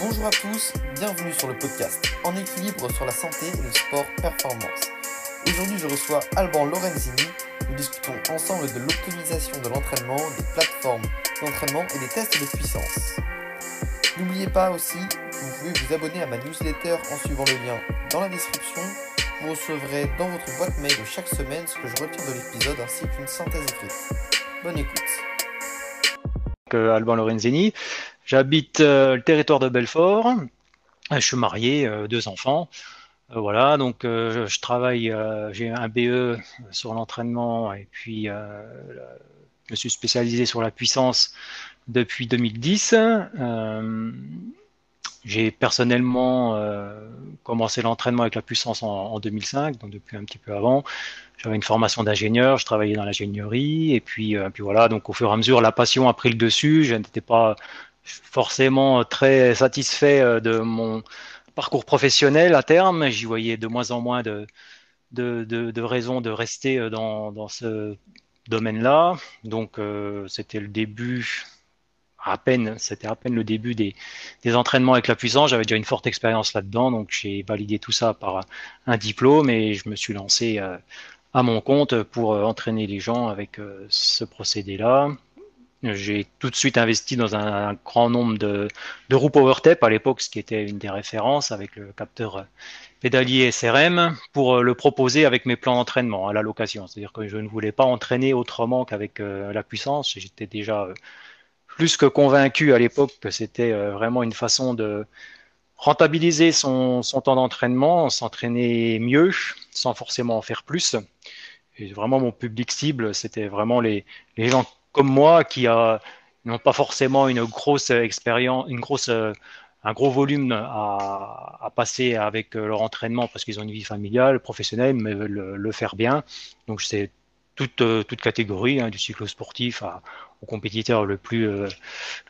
Bonjour à tous, bienvenue sur le podcast En équilibre sur la santé et le sport performance. Aujourd'hui, je reçois Alban Lorenzini. Nous discutons ensemble de l'optimisation de l'entraînement, des plateformes d'entraînement et des tests de puissance. N'oubliez pas aussi que vous pouvez vous abonner à ma newsletter en suivant le lien dans la description. Vous recevrez dans votre boîte mail chaque semaine ce que je retiens de l'épisode ainsi qu'une synthèse écrite. Bonne écoute. Alban Lorenzini. J'habite euh, le territoire de Belfort. Je suis marié, euh, deux enfants. Euh, voilà, donc je travaille, j'ai un BE sur l'entraînement et puis je me suis spécialisé sur la puissance depuis 2010. j'ai personnellement commencé l'entraînement avec la puissance en, 2005, donc depuis un petit peu avant. J'avais une formation d'ingénieur, je travaillais dans l'ingénierie, et puis, puis voilà, donc au fur et à mesure, la passion a pris le dessus. Je n'étais pas forcément très satisfait euh, de mon parcours professionnel à terme. J'y voyais de moins en moins de, raisons de rester euh, dans, ce domaine-là. Donc euh, c'était le début, à peine, c'était à peine le début des, des entraînements avec la puissance. J'avais déjà une forte expérience là-dedans, donc j'ai validé tout ça par un diplôme et je me suis lancé à mon compte pour entraîner les gens avec ce procédé-là. J'ai tout de suite investi dans un, grand nombre de, de roues PowerTap à l'époque, ce qui était une des références avec le capteur pédalier SRM pour euh, le proposer avec mes plans d'entraînement à la location. C'est-à-dire que je ne voulais pas entraîner autrement qu'avec euh, la puissance. J'étais déjà euh, plus que convaincu à l'époque que c'était vraiment une façon de rentabiliser son, son temps d'entraînement, s'entraîner mieux, sans forcément en faire plus. Et vraiment, mon public cible, c'était vraiment les, les gens comme moi qui n'ont pas forcément une grosse expérience, une grosse, euh, un gros volume à, passer avec euh, leur entraînement parce qu'ils ont une vie familiale, professionnelle, mais veulent le, faire bien. Donc c'est toute, euh, toute catégorie, hein, du cycle sportif à, au compétiteur le plus, le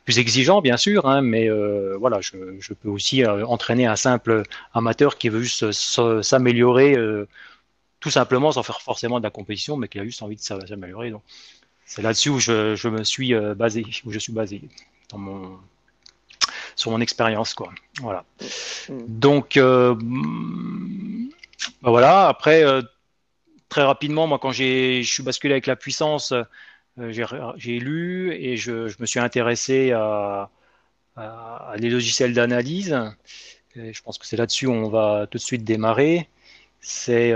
plus exigeant, bien sûr, hein, mais voilà, je, peux aussi entraîner un simple amateur qui veut juste s'améliorer tout simplement sans faire forcément de la compétition, mais qui a juste envie de s'améliorer. C'est là-dessus où je, me suis euh, basé, où je suis basé dans mon, sur mon expérience, quoi. Voilà. Mm. Donc, euh, bah voilà. Après, euh, très rapidement, moi, quand j'ai, je suis basculé avec la puissance, j'ai lu et je, me suis intéressé à, à, les logiciels d'analyse. Je pense que c'est là-dessus où on va tout de suite démarrer. C'est.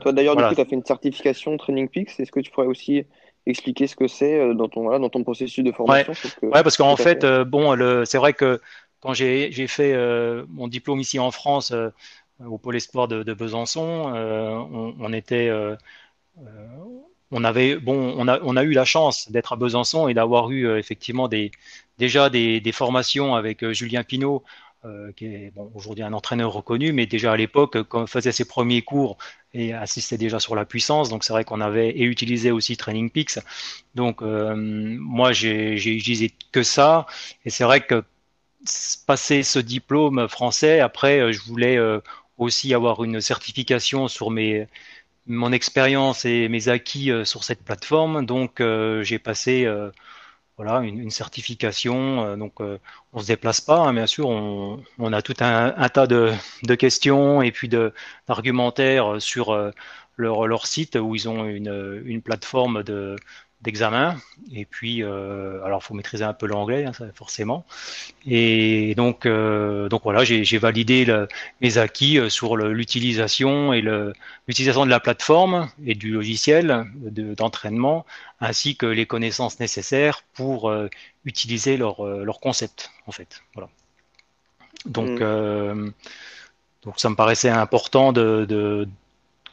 Toi, d'ailleurs, du coup, tu as fait une certification Training Peaks. Est-ce que tu pourrais aussi expliquer ce que c'est euh, dans ton, voilà, dans ton processus de formation Ouais, parce qu'en fait, euh, bon, c'est vrai que quand j'ai fait euh, mon diplôme ici en France, au Pôle Espoir de, de Besançon, on, on, était. on avait bon, on a, on a eu la chance d'être à Besançon et d'avoir eu effectivement des, déjà des, des formations avec Julien Pinault euh, qui est aujourd'hui un entraîneur reconnu, mais déjà à l'époque, quand faisait ses premiers cours et assistait déjà sur la puissance, donc c'est vrai qu'on avait et utilisé aussi Training Peaks. Donc euh, moi, j'ai utilisé que ça, et c'est vrai que passer ce diplôme français, après, euh, je voulais aussi avoir une certification sur mes mon expérience et mes acquis sur cette plateforme. Donc j'ai passé voilà, une, certification. Euh, donc, euh, on se déplace pas, hein, bien sûr. On, a tout un, tas de, questions et puis d'argumentaires sur euh, leur, site où ils ont une plateforme de, d'examen. Et puis, euh, alors, faut maîtriser un peu l'anglais, hein, forcément. Et donc, euh, donc voilà, j'ai validé le, mes acquis euh, sur l'utilisation et l'utilisation de la plateforme et du logiciel d'entraînement, ainsi que les connaissances nécessaires pour euh, utiliser leur, leur concept, en fait. Voilà. Donc, mmh. donc, ça me paraissait important de, de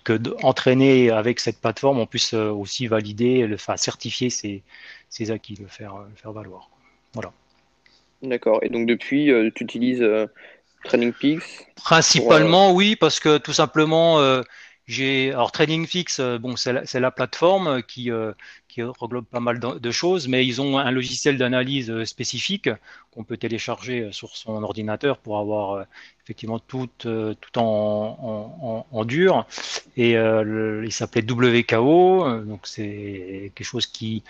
que d'entraîner avec cette plateforme, on puisse euh, aussi valider, le, enfin certifier ses, ses acquis, le faire, le faire valoir. Voilà. D'accord. Et donc depuis, euh, tu utilises euh, Training Peaks Principalement, oui, parce que tout simplement, j'ai alors Training Fix, bon, c'est la, la, plateforme qui qui reglobe pas mal de choses, mais ils ont un logiciel d'analyse spécifique qu'on peut télécharger sur son ordinateur pour avoir effectivement tout, euh, en, dur. Et euh, il s'appelait WKO, donc c'est quelque chose qui,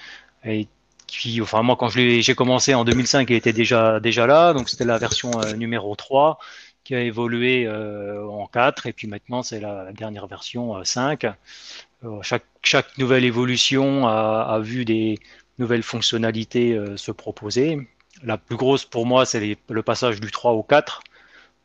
qui, enfin moi quand j'ai commencé en 2005, il était déjà déjà là, donc c'était la version numéro 3 qui a évolué en 4 et puis maintenant c'est la, dernière version 5. Chaque, nouvelle évolution a, vu des nouvelles fonctionnalités se proposer. La plus grosse pour moi, c'est le passage du 3 au 4.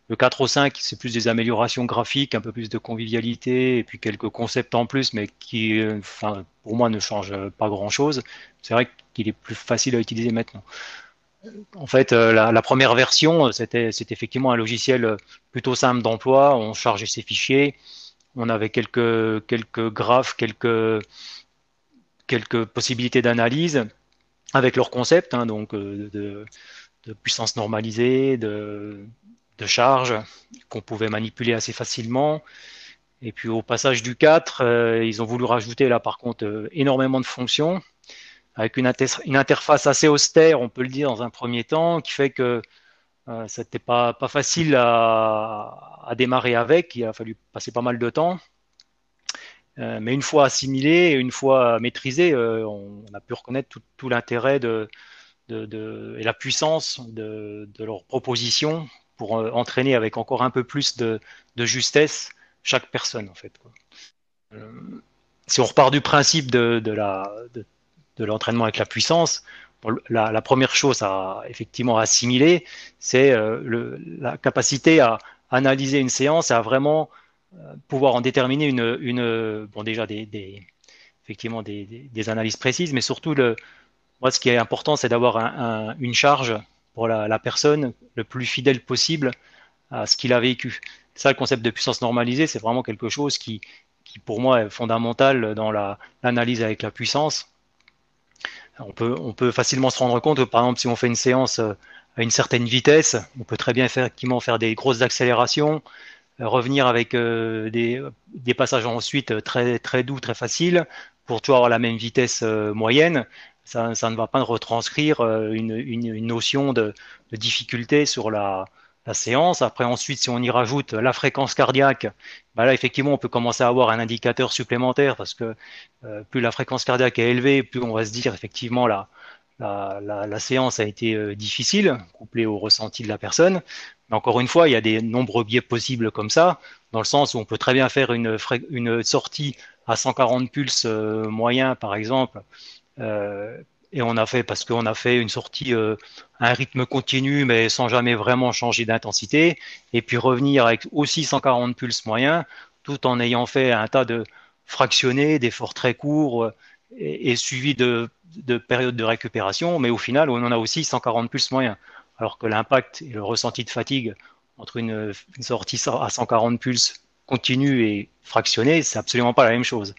Le 4 au 5, c'est plus des améliorations graphiques, un peu plus de convivialité, et puis quelques concepts en plus, mais qui, enfin, pour moi, ne changent pas grand-chose. C'est vrai qu'il est plus facile à utiliser maintenant. En fait, euh, la, première version, c'était effectivement un logiciel plutôt simple d'emploi. On chargeait ses fichiers, on avait quelques, graphes, quelques, possibilités d'analyse avec leurs concepts, hein, donc euh, de, puissance normalisée, de, charge qu'on pouvait manipuler assez facilement. Et puis au passage du 4, euh, ils ont voulu rajouter là par contre euh, énormément de fonctions avec une, interface assez austère, on peut le dire dans un premier temps, qui fait que euh, c'était pas, facile à, démarrer avec. Il a fallu passer pas mal de temps. Euh, mais une fois assimilé, une fois maîtrisé, euh, on, a pu reconnaître tout, l'intérêt de, et la puissance de, leur proposition pour euh, entraîner avec encore un peu plus de, justesse chaque personne en fait. si on repart du principe de, l'entraînement avec la puissance, la, première chose à effectivement assimiler, c'est la capacité à analyser une séance et à vraiment pouvoir en déterminer une, bon déjà des, effectivement des, analyses précises, mais surtout le, moi ce qui est important c'est d'avoir un, une charge pour la, la, personne le plus fidèle possible à ce qu'il a vécu. Ça, le concept de puissance normalisée, c'est vraiment quelque chose qui, qui pour moi est fondamental dans l'analyse avec la puissance. On peut, facilement se rendre compte que par exemple si on fait une séance à une certaine vitesse, on peut très bien effectivement faire des grosses accélérations, revenir avec euh, des, passages ensuite très, très doux, très faciles, pour toujours avoir la même vitesse euh, moyenne, ça, ne va pas retranscrire euh, une, notion de, difficulté sur la, la, séance. Après, ensuite, si on y rajoute la fréquence cardiaque, bah là, effectivement, on peut commencer à avoir un indicateur supplémentaire parce que plus la fréquence cardiaque est élevée, plus on va se dire effectivement la, la, séance a été difficile, couplée au ressenti de la personne. Mais encore une fois, il y a des nombreux biais possibles comme ça, dans le sens où on peut très bien faire une, une sortie à 140 pulses euh, moyens, par exemple, euh, et on a fait parce qu'on a fait une sortie euh, à un rythme continu, mais sans jamais vraiment changer d'intensité, et puis revenir avec aussi 140 pulses moyens, tout en ayant fait un tas de fractionnés, d'efforts très courts, et, et suivis de, de périodes de récupération, mais au final, on en a aussi 140 pulses moyens. Alors que l'impact et le ressenti de fatigue entre une, sortie à 140 pulses continue et fractionnée, c'est absolument pas la même chose.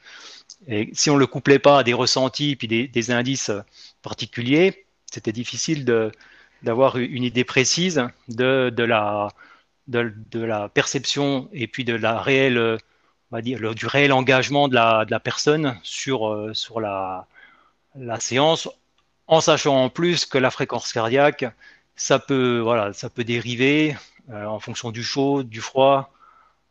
Et si on le couplait pas à des ressentis puis des, indices particuliers, c'était difficile d'avoir une idée précise de, la, perception et puis de la réelle, on va dire, du réel engagement de la, personne sur, euh, la, séance, en sachant en plus que la fréquence cardiaque ça peut, voilà, ça peut dériver euh, en fonction du chaud, du froid,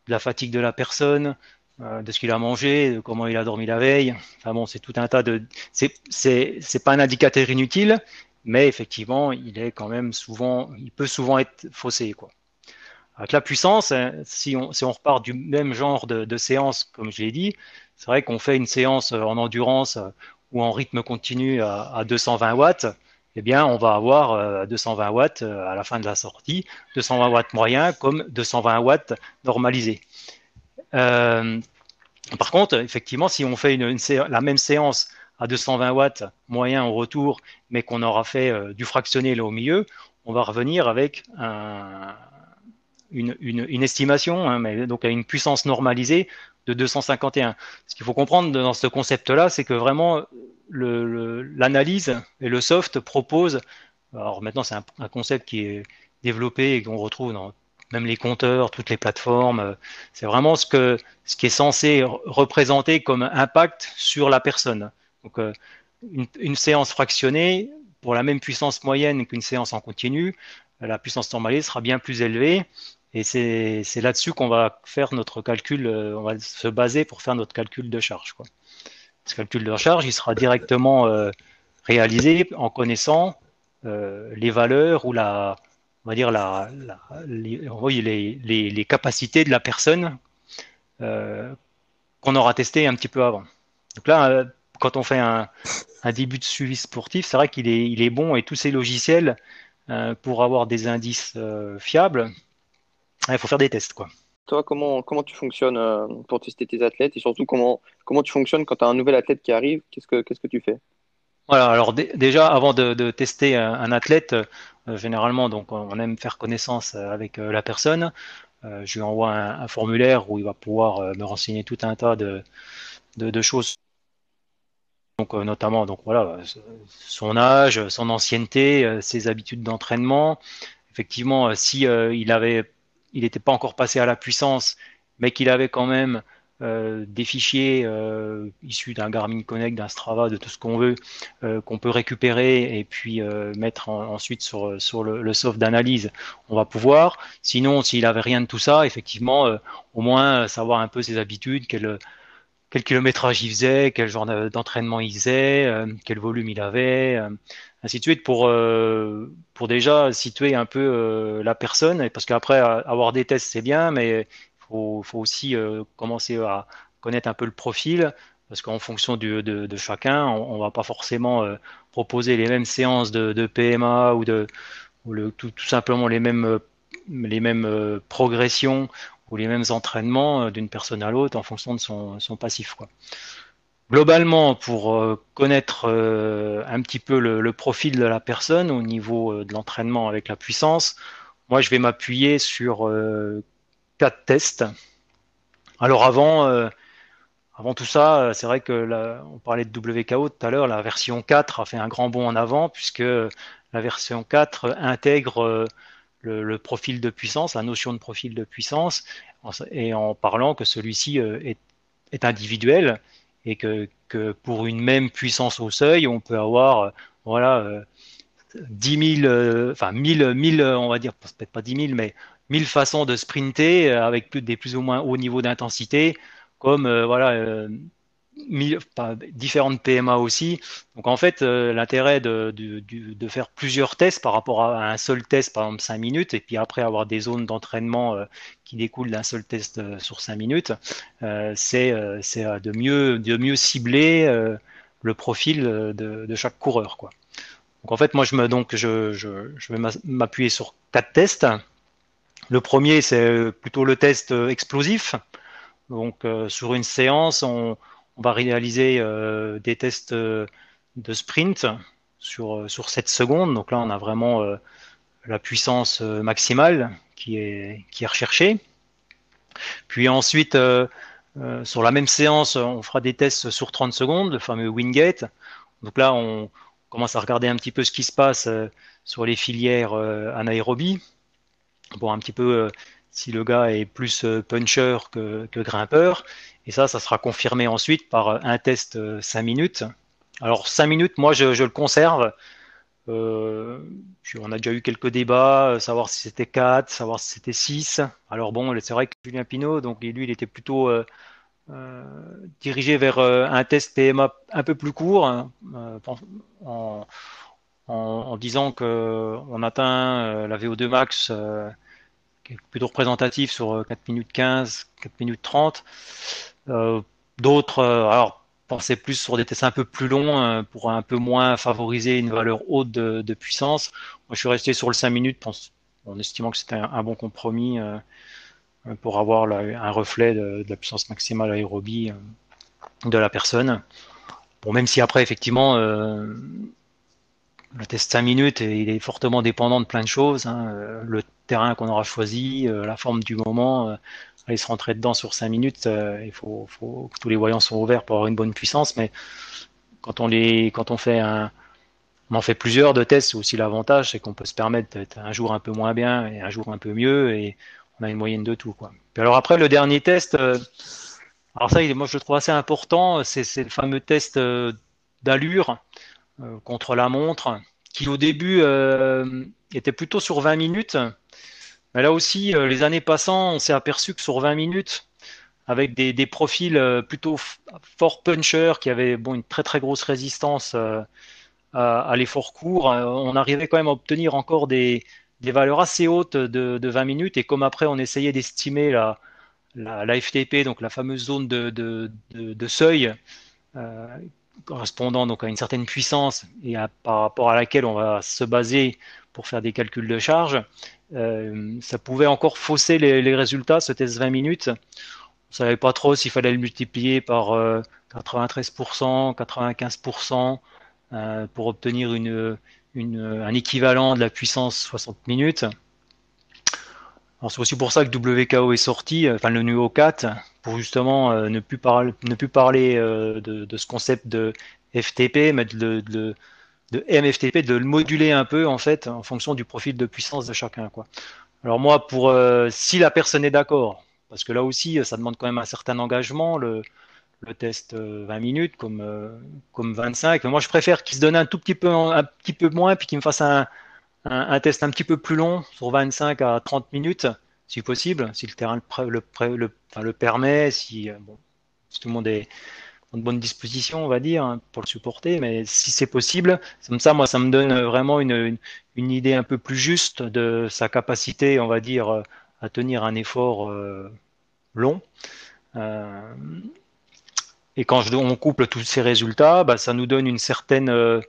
de la fatigue de la personne, de ce qu'il a mangé, de comment il a dormi la veille. Enfin bon, c'est tout un tas de. C'est, pas un indicateur inutile, mais effectivement, il est quand même souvent, il peut souvent être faussé, quoi. Avec la puissance, hein, si on, si on repart du même genre de, séance, comme je l'ai dit, c'est vrai qu'on fait une séance en endurance ou en rythme continu à, à 220 watts eh bien, on va avoir 220 euh, watts euh, à la fin de la sortie, 220 watts moyen comme 220 watts normalisé. Euh, par contre, effectivement, si on fait la même séance à 220 watts moyen au retour, mais qu'on aura fait du fractionné là au milieu, on va revenir avec une, estimation, hein, donc à une puissance normalisée de 251. Ce qu'il faut comprendre dans ce concept-là, c'est que vraiment l'analyse et le soft proposent, alors maintenant c'est un, concept qui est développé et qu'on retrouve dans même les compteurs, toutes les plateformes, c'est vraiment ce, qui est censé représenter comme impact sur la personne. Donc euh, une, séance fractionnée, pour la même puissance moyenne qu'une séance en continu, la puissance normalisée sera bien plus élevée. Et c'est là-dessus qu'on va faire notre calcul, euh, on va se baser pour faire notre calcul de charge. Ce calcul de charge, il sera directement euh, réalisé en connaissant les valeurs ou la, on va dire les, capacités de la personne qu'on aura testé un petit peu avant. Donc là, quand on fait un, début de suivi sportif, c'est vrai qu'il est, bon et tous ces logiciels, euh, pour avoir des indices euh, fiables, il faut faire des tests. Quoi. Toi, comment, comment tu fonctionnes euh, pour tester tes athlètes et surtout comment, comment tu fonctionnes quand tu as un nouvel athlète qui arrive Qu'est-ce que, qu'est-ce que tu fais? Voilà, alors déjà avant de, tester un, athlète, généralement donc on aime faire connaissance avec la personne. je lui envoie un, formulaire où il va pouvoir me renseigner tout un tas de, choses donc euh, notamment donc voilà son âge, son ancienneté, euh, ses habitudes d'entraînement. Effectivement, euh, si avait, il n'était pas encore passé à la puissance, mais qu'il avait quand même des fichiers issus d'un Garmin Connect, d'un Strava, de tout ce qu'on veut, qu'on peut récupérer et puis mettre ensuite sur, sur le, le soft d'analyse, on va pouvoir. Sinon, s'il avait rien de tout ça, effectivement, au moins savoir un peu ses habitudes, quelle quel kilométrage il faisait, quel genre d'entraînement il faisait, euh, quel volume il avait, euh, ainsi de suite, pour, euh, pour déjà situer un peu la personne. Parce qu'après, avoir des tests, c'est bien, mais faut, faut, aussi commencer à connaître un peu le profil. Parce qu'en fonction de, de, chacun, on, ne va pas forcément proposer les mêmes séances de, PMA ou, de, le, tout, simplement les mêmes, les mêmes progressions ou les mêmes entraînements euh, d'une personne à l'autre en fonction de son, son passif. Quoi. Globalement, pour euh, connaître euh, un petit peu le, profil de la personne au niveau de l'entraînement avec la puissance, moi je vais m'appuyer sur quatre tests. Alors avant, avant tout ça, c'est vrai que on parlait de WKO tout à l'heure, la version 4 a fait un grand bond en avant puisque la version 4 intègre le, profil de puissance, la notion de profil de puissance, et en parlant que celui-ci euh, est, individuel et que, pour une même puissance au seuil, on peut avoir euh, voilà 10 000, enfin 1000, 1000, on va dire peut-être pas 10 000, mais 1000 façons de sprinter avec des plus ou moins hauts niveaux d'intensité, comme euh, voilà différentes PMA aussi. Donc en fait, euh, l'intérêt de, faire plusieurs tests par rapport à un seul test, par exemple 5 minutes, et puis après avoir des zones d'entraînement euh, qui découlent d'un seul test euh, sur 5 minutes, c'est de, mieux, de mieux cibler le profil de, chaque coureur. Quoi. Donc en fait, moi, je, me, donc, je, je vais m'appuyer sur quatre tests. Le premier, c'est plutôt le test explosif. Donc sur une séance, on, va réaliser euh, des tests euh, de sprint sur, euh, sur 7 secondes. Donc là, on a vraiment la puissance maximale qui est, qui est recherchée. Puis ensuite, sur la même séance, on fera des tests sur 30 secondes, le fameux Wingate. Donc là, on commence à regarder un petit peu ce qui se passe sur les filières anaérobie, pour un petit peu si le gars est plus puncher que, grimpeur. Et ça, ça sera confirmé ensuite par euh, un test 5 euh, minutes. Alors 5 minutes, moi je, le conserve. Euh, on a déjà eu quelques débats, savoir si c'était 4, savoir si c'était 6. Alors bon, c'est vrai que Julien Pinault, donc lui, il était plutôt dirigé vers un test PMA un peu plus court, hein, en, en, disant qu'on atteint la VO2 max qui plutôt représentatif sur 4 minutes 15, 4 minutes 30. Euh, d'autres, euh, alors, pensaient plus sur des tests un peu plus longs euh, pour un peu moins favoriser une valeur haute de, puissance. Moi, je suis resté sur le 5 minutes en, estimant que c'était un, bon compromis pour avoir un reflet de, la puissance maximale aérobie de la personne. Bon, même si après, effectivement, le test 5 minutes, il est fortement dépendant de plein de choses. Hein. Le terrain qu'on aura choisi, la forme du moment, aller se rentrer dedans sur 5 minutes, euh, il faut, que tous les voyants soient ouverts pour avoir une bonne puissance. Mais quand on, les, quand on fait un, on en fait plusieurs de tests, aussi l'avantage, c'est qu'on peut se permettre d'être un jour un peu moins bien et un jour un peu mieux, et on a une moyenne de tout. Alors après, le dernier test, euh, alors ça, moi je le trouve assez important, c'est le fameux test euh, d'allure contre la montre, qui au début était plutôt sur 20 minutes, mais là aussi, euh, les années passant, on s'est aperçu que sur 20 minutes, avec des, profils euh, plutôt fort puncher qui avaient bon, une très très grosse résistance euh, à, l'effort court, on arrivait quand même à obtenir encore des, valeurs assez hautes de, 20 minutes. Et comme après, on essayait d'estimer la, la, FTP, donc la fameuse zone de, seuil, correspondant donc à une certaine puissance et par rapport à laquelle on va se baser pour faire des calculs de charge, euh, ça pouvait encore fausser les, résultats, ce test 20 minutes. On ne savait pas trop s'il fallait le multiplier par 93%, euh, 95% euh, pour obtenir une, un équivalent de la puissance 60 minutes. C'est aussi pour ça que WKO est sorti, enfin le nuo 4, pour justement ne, plus parler, ne plus parler de, ce concept de FTP, mais de, MFTP, de le moduler un peu en fait en fonction du profil de puissance de chacun. Quoi. Alors moi, pour euh, si la personne est d'accord, parce que là aussi, ça demande quand même un certain engagement, le, test 20 euh, minutes comme, euh, comme 25. moi, je préfère qu'il se donne un tout petit peu, un petit peu moins, puis qu'il me fasse un, un, test un petit peu plus long, sur 25 à 30 minutes, si possible, si le terrain le, le, permet, si, bon, si tout le monde est, de bonne disposition, on va dire, hein, pour le supporter. Mais si c'est possible, comme ça, moi, ça me donne vraiment une, idée un peu plus juste de sa capacité, on va dire, à tenir un effort euh, long. Euh, et quand on couple tous ces résultats, bah, ça nous donne une certaine euh,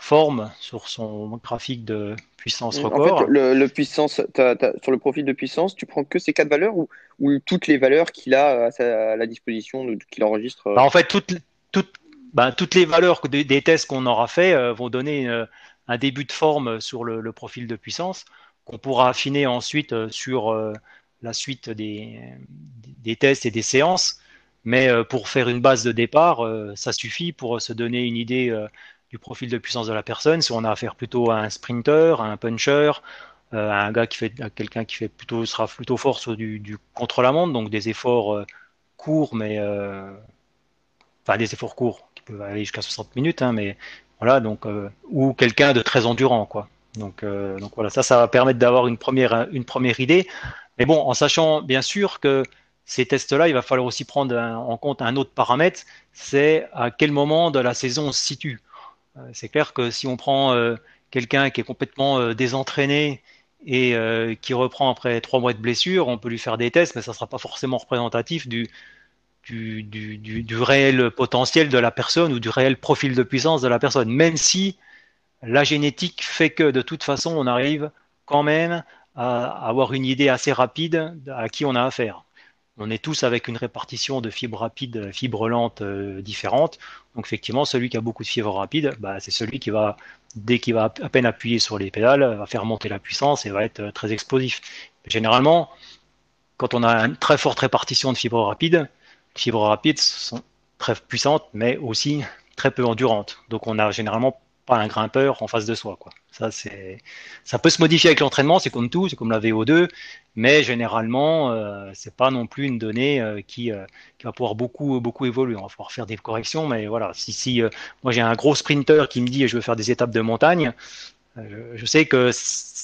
forme sur son graphique de puissance record. En fait, le, puissance, sur le profil de puissance, tu prends que ces quatre valeurs ou, ou toutes les valeurs qu'il a à, la disposition, qu'il enregistre euh bah, En fait, toutes, toutes, bah, toutes les valeurs des, des tests qu'on aura fait euh, vont donner euh, un début de forme sur le, profil de puissance qu'on pourra affiner ensuite sur la suite des, des, tests et des séances. Mais pour faire une base de départ, ça suffit pour se donner une idée du profil de puissance de la personne. Si on a affaire plutôt à un sprinter, à un puncher, euh, à un gars qui fait, quelqu'un qui fait plutôt sera plutôt fort sur du, contre-la-montre, donc des efforts euh, courts, mais euh, enfin des efforts courts qui peuvent aller jusqu'à 60 minutes, hein, mais voilà, donc ou quelqu'un de très endurant, quoi. Donc, donc voilà, ça, ça va permettre d'avoir une première, une première idée. Mais bon, en sachant bien sûr que ces tests-là, il va falloir aussi prendre en compte un autre paramètre, c'est à quel moment de la saison on se situe. Euh, c'est clair que si on prend euh, quelqu'un qui est complètement euh, désentraîné et qui reprend après trois mois de blessure, on peut lui faire des tests, mais ça ne sera pas forcément représentatif du, du, réel potentiel de la personne ou du réel profil de puissance de la personne, même si la génétique fait que de toute façon, on arrive quand même à avoir une idée assez rapide à qui on a affaire on est tous avec une répartition de fibres rapides, fibres lentes euh, différentes. Donc effectivement, celui qui a beaucoup de fibres rapides, bah, c'est celui qui va, dès qu'il va à peine appuyer sur les pédales, va faire monter la puissance et va être euh, très explosif. Généralement, quand on a une très forte répartition de fibres rapides, les fibres rapides sont très puissantes, mais aussi très peu endurantes. Donc on a généralement un grimpeur en face de soi. Quoi. Ça, ça peut se modifier avec l'entraînement, c'est comme tout, c'est comme la VO2, mais généralement, euh, c'est pas non plus une donnée euh, qui, euh, qui, va pouvoir beaucoup, beaucoup évoluer. On va pouvoir faire des corrections, mais voilà, si, si euh, moi j'ai un gros sprinter qui me dit je veux faire des étapes de montagne, je sais que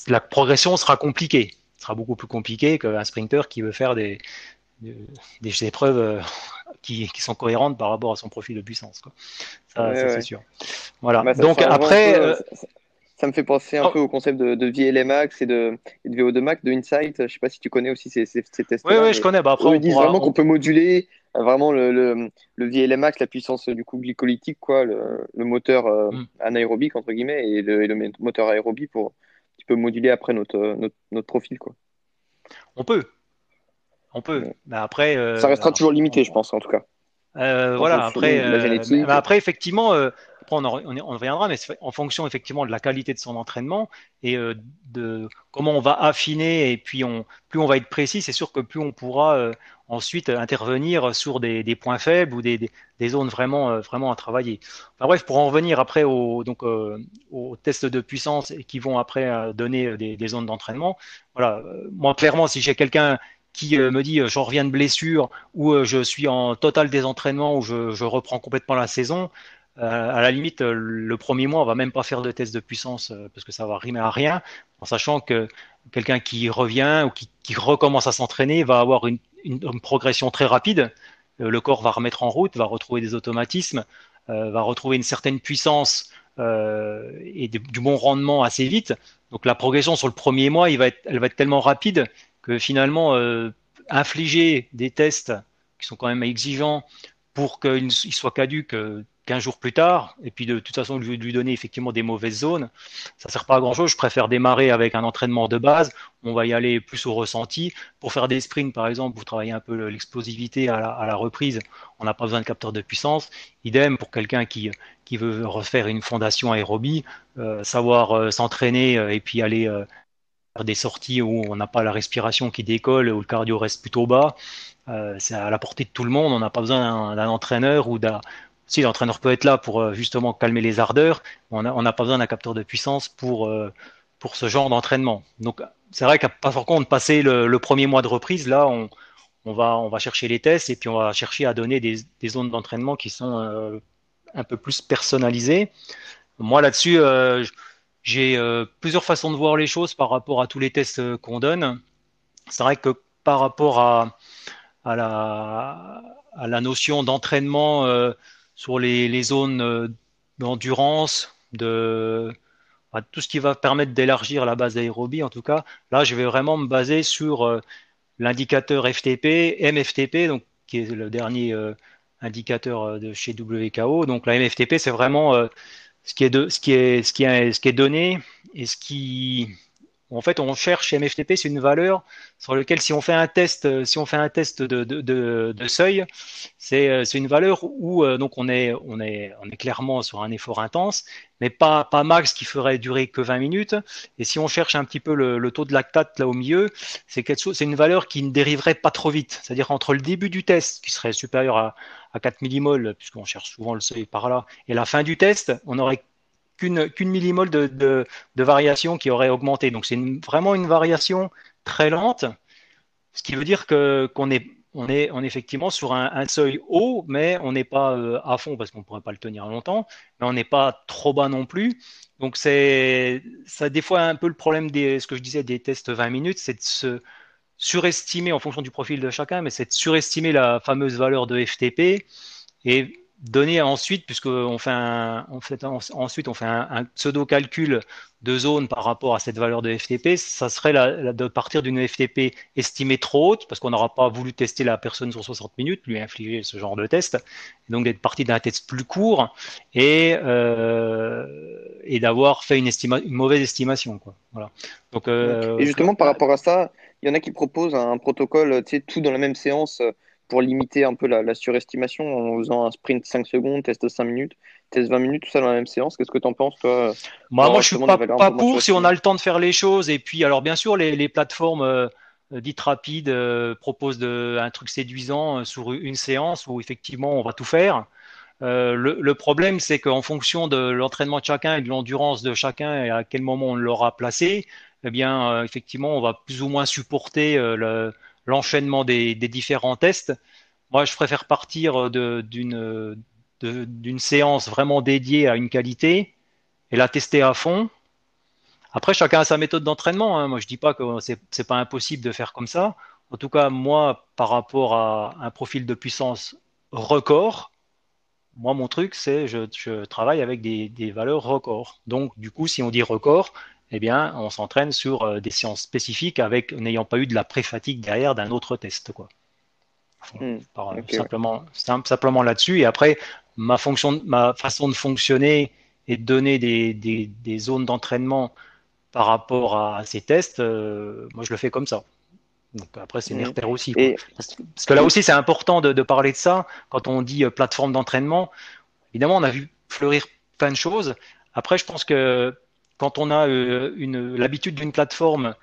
la progression sera compliquée, sera beaucoup plus compliquée qu'un sprinter qui veut faire des, des épreuves qui, qui, sont cohérentes par rapport à son profil de puissance. Quoi. Ça, c'est sûr. Voilà. Bah, Donc après, ça me fait penser un oh. peu au concept de, de VLMAX et de, de VO2 Max, de Insight. Je ne sais pas si tu connais aussi ces, ces, tests. Oui, oui, je connais. Bah, après, on, disent vraiment qu'on peut moduler euh, vraiment le, le, le, VLMAX, la puissance du coup glycolytique, quoi, le, le moteur euh, mm. anaérobique, entre guillemets, et le, le moteur aérobie pour tu peux moduler après notre, notre, notre, profil. Quoi. On peut. On peut. Mais après, euh, ça restera toujours limité, je pense, en tout cas. voilà, après, après, effectivement, on, on, reviendra, mais en fonction effectivement de la qualité de son entraînement et euh, de comment on va affiner et puis on, plus on va être précis, c'est sûr que plus on pourra euh, ensuite intervenir sur des, points faibles ou des, zones vraiment, euh, vraiment à travailler. Enfin, bref, pour en revenir après au, donc, aux tests de puissance et qui vont après donner des, zones d'entraînement, voilà, moi clairement, si j'ai quelqu'un qui me dit je reviens de blessure ou je suis en total désentraînement ou je, je reprends complètement la saison, euh, à la limite, euh, le premier mois, on va même pas faire de test de puissance euh, parce que ça va rimer à rien, en sachant que quelqu'un qui revient ou qui, recommence à s'entraîner va avoir une, progression très rapide. le corps va remettre en route, va retrouver des automatismes, va retrouver une certaine puissance et du bon rendement assez vite. Donc la progression sur le premier mois, elle va être tellement rapide que finalement, infliger des tests qui sont quand même exigeants pour qu'ils soient caduques 15 jours plus tard, et puis de, toute façon lui, lui donner effectivement des mauvaises zones, ça sert pas à grand chose. Je préfère démarrer avec un entraînement de base. On va y aller plus au ressenti. Pour faire des sprints, par exemple, vous travaillez un peu l'explosivité à la, reprise. On n'a pas besoin de capteur de puissance. Idem pour quelqu'un qui, veut refaire une fondation aérobie, euh, savoir euh, s'entraîner euh, et puis aller des sorties où on n'a pas la respiration qui décolle, où le cardio reste plutôt bas. c'est à la portée de tout le monde. On n'a pas besoin d'un entraîneur ou d'un si l'entraîneur peut être là pour euh, justement calmer les ardeurs, on n'a pas besoin d'un capteur de puissance pour, euh, pour ce genre d'entraînement. Donc c'est vrai qu'à fort compte passer le, premier mois de reprise, là on, on, va, on va chercher les tests et puis on va chercher à donner des, des zones d'entraînement qui sont euh, un peu plus personnalisées. Moi là-dessus, j'ai plusieurs façons de voir les choses par rapport à tous les tests qu'on donne. C'est vrai que par rapport à, la, notion d'entraînement sur les, zones euh, d'endurance, de tout ce qui va permettre d'élargir la base d'aérobie. En tout cas, là, je vais vraiment me baser sur euh, l'indicateur FTP, MFTP, donc qui est le dernier euh, indicateur de chez WKO. Donc la MFTP, c'est vraiment ce qui est donné et ce qui en fait, on cherche chez MFTP, c'est une valeur sur laquelle, si on fait un test, euh, si on fait un test de, seuil, c'est euh, une valeur où euh, donc on est clairement sur un effort intense, mais pas, pas max qui ferait durer que 20 minutes. Et si on cherche un petit peu le, taux de lactate là au milieu, c'est quelque chose, c'est une valeur qui ne dériverait pas trop vite. C'est-à-dire entre le début du test, qui serait supérieur à, à 4 millimoles, puisqu'on cherche souvent le seuil par là, et la fin du test, on aurait qu'une qu'une millimole de, de, de, variation qui aurait augmenté. Donc c'est vraiment une variation très lente, ce qui veut dire que qu'on est on est, effectivement sur un, un, seuil haut, mais on n'est pas euh, à fond parce qu'on ne pourrait pas le tenir longtemps, mais on n'est pas trop bas non plus. Donc c'est ça des fois un peu le problème des ce que je disais des tests 20 minutes, c'est de se surestimer en fonction du profil de chacun, mais c'est de surestimer la fameuse valeur de FTP et donner ensuite, puisqu'on fait, un, on fait ensuite on fait un, pseudo-calcul de zone par rapport à cette valeur de FTP, ça serait de partir d'une FTP estimée trop haute, parce qu'on n'aura pas voulu tester la personne sur 60 minutes, lui infliger ce genre de test, donc d'être parti d'un test plus court et, euh, et d'avoir fait une, estima une mauvaise estimation. Quoi. Voilà. Donc, euh, et justement, par rapport à ça, il y en a qui proposent un protocole, tu sais, tout dans la même séance pour limiter un peu la, surestimation en faisant un sprint 5 secondes, test 5 minutes, test 20 minutes, tout ça dans la même séance. Qu'est-ce que tu en penses, toi Moi, moi je suis pas, pas pour si on a le temps de faire les choses. Et puis, alors, bien sûr, les, les plateformes euh, dites rapides euh, proposent de, un truc séduisant euh, sur une séance où effectivement on va tout faire. Le, le, problème, c'est qu'en fonction de l'entraînement de chacun et de l'endurance de chacun et à quel moment on l'aura placé, eh bien, effectivement, on va plus ou moins supporter le, l'enchaînement des, différents tests. Moi, je préfère partir d'une séance vraiment dédiée à une qualité et la tester à fond. Après, chacun a sa méthode d'entraînement. Hein. Moi, je dis pas que c'est pas impossible de faire comme ça. En tout cas, moi, par rapport à un profil de puissance record, moi, mon truc, c'est je, je travaille avec des, des valeurs records. Donc, du coup, si on dit record, eh bien, on s'entraîne sur euh, des séances spécifiques avec n'ayant pas eu de la pré-fatigue derrière d'un autre test, quoi. Hmm, euh, simplement, simplement là-dessus. Et après, ma fonction, ma façon de fonctionner et de donner des, des, des zones d'entraînement par rapport à ces tests, euh, moi je le fais comme ça. Donc après, c'est mmh. aussi. Parce, que là aussi, c'est important de, de, parler de ça quand on dit plateforme d'entraînement. Évidemment, on a vu fleurir plein de choses. Après, je pense que quand on a euh, l'habitude d'une plateforme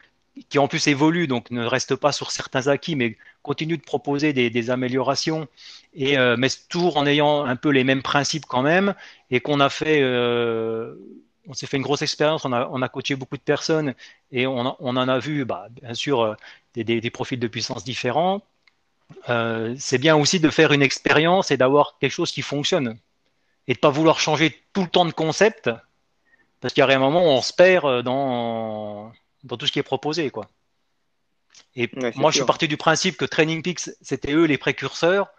qui en plus évolue, donc ne reste pas sur certains acquis, mais continue de proposer des, améliorations, et euh, mais toujours en ayant un peu les mêmes principes quand même, et qu'on a fait, euh, on s'est fait une grosse expérience, on a, coaché beaucoup de personnes, et on, en a vu, bah, bien sûr, des, profils de puissance différents. c'est bien aussi de faire une expérience et d'avoir quelque chose qui fonctionne, et de pas vouloir changer tout le temps de concept parce qu'il y a un moment où on se perd euh, dans, dans tout ce qui est proposé. Quoi. Et moi, je suis parti du principe que Training Peaks, c'était eux les précurseurs.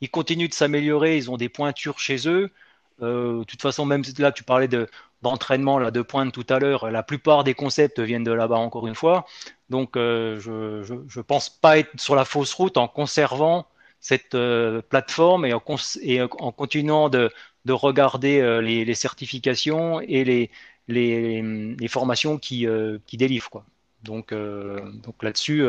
Ils continuent de s'améliorer, ils ont des pointures chez eux. de toute façon, même là, tu parlais de, d'entraînement là de pointe tout à l'heure, la plupart des concepts viennent de là-bas encore une fois. Donc euh, je, je, pense pas être sur la fausse route en conservant cette euh, plateforme et en, et en continuant de, de regarder euh, les, les, certifications et les, les, les formations qui, qui délivrent quoi. Donc donc là-dessus,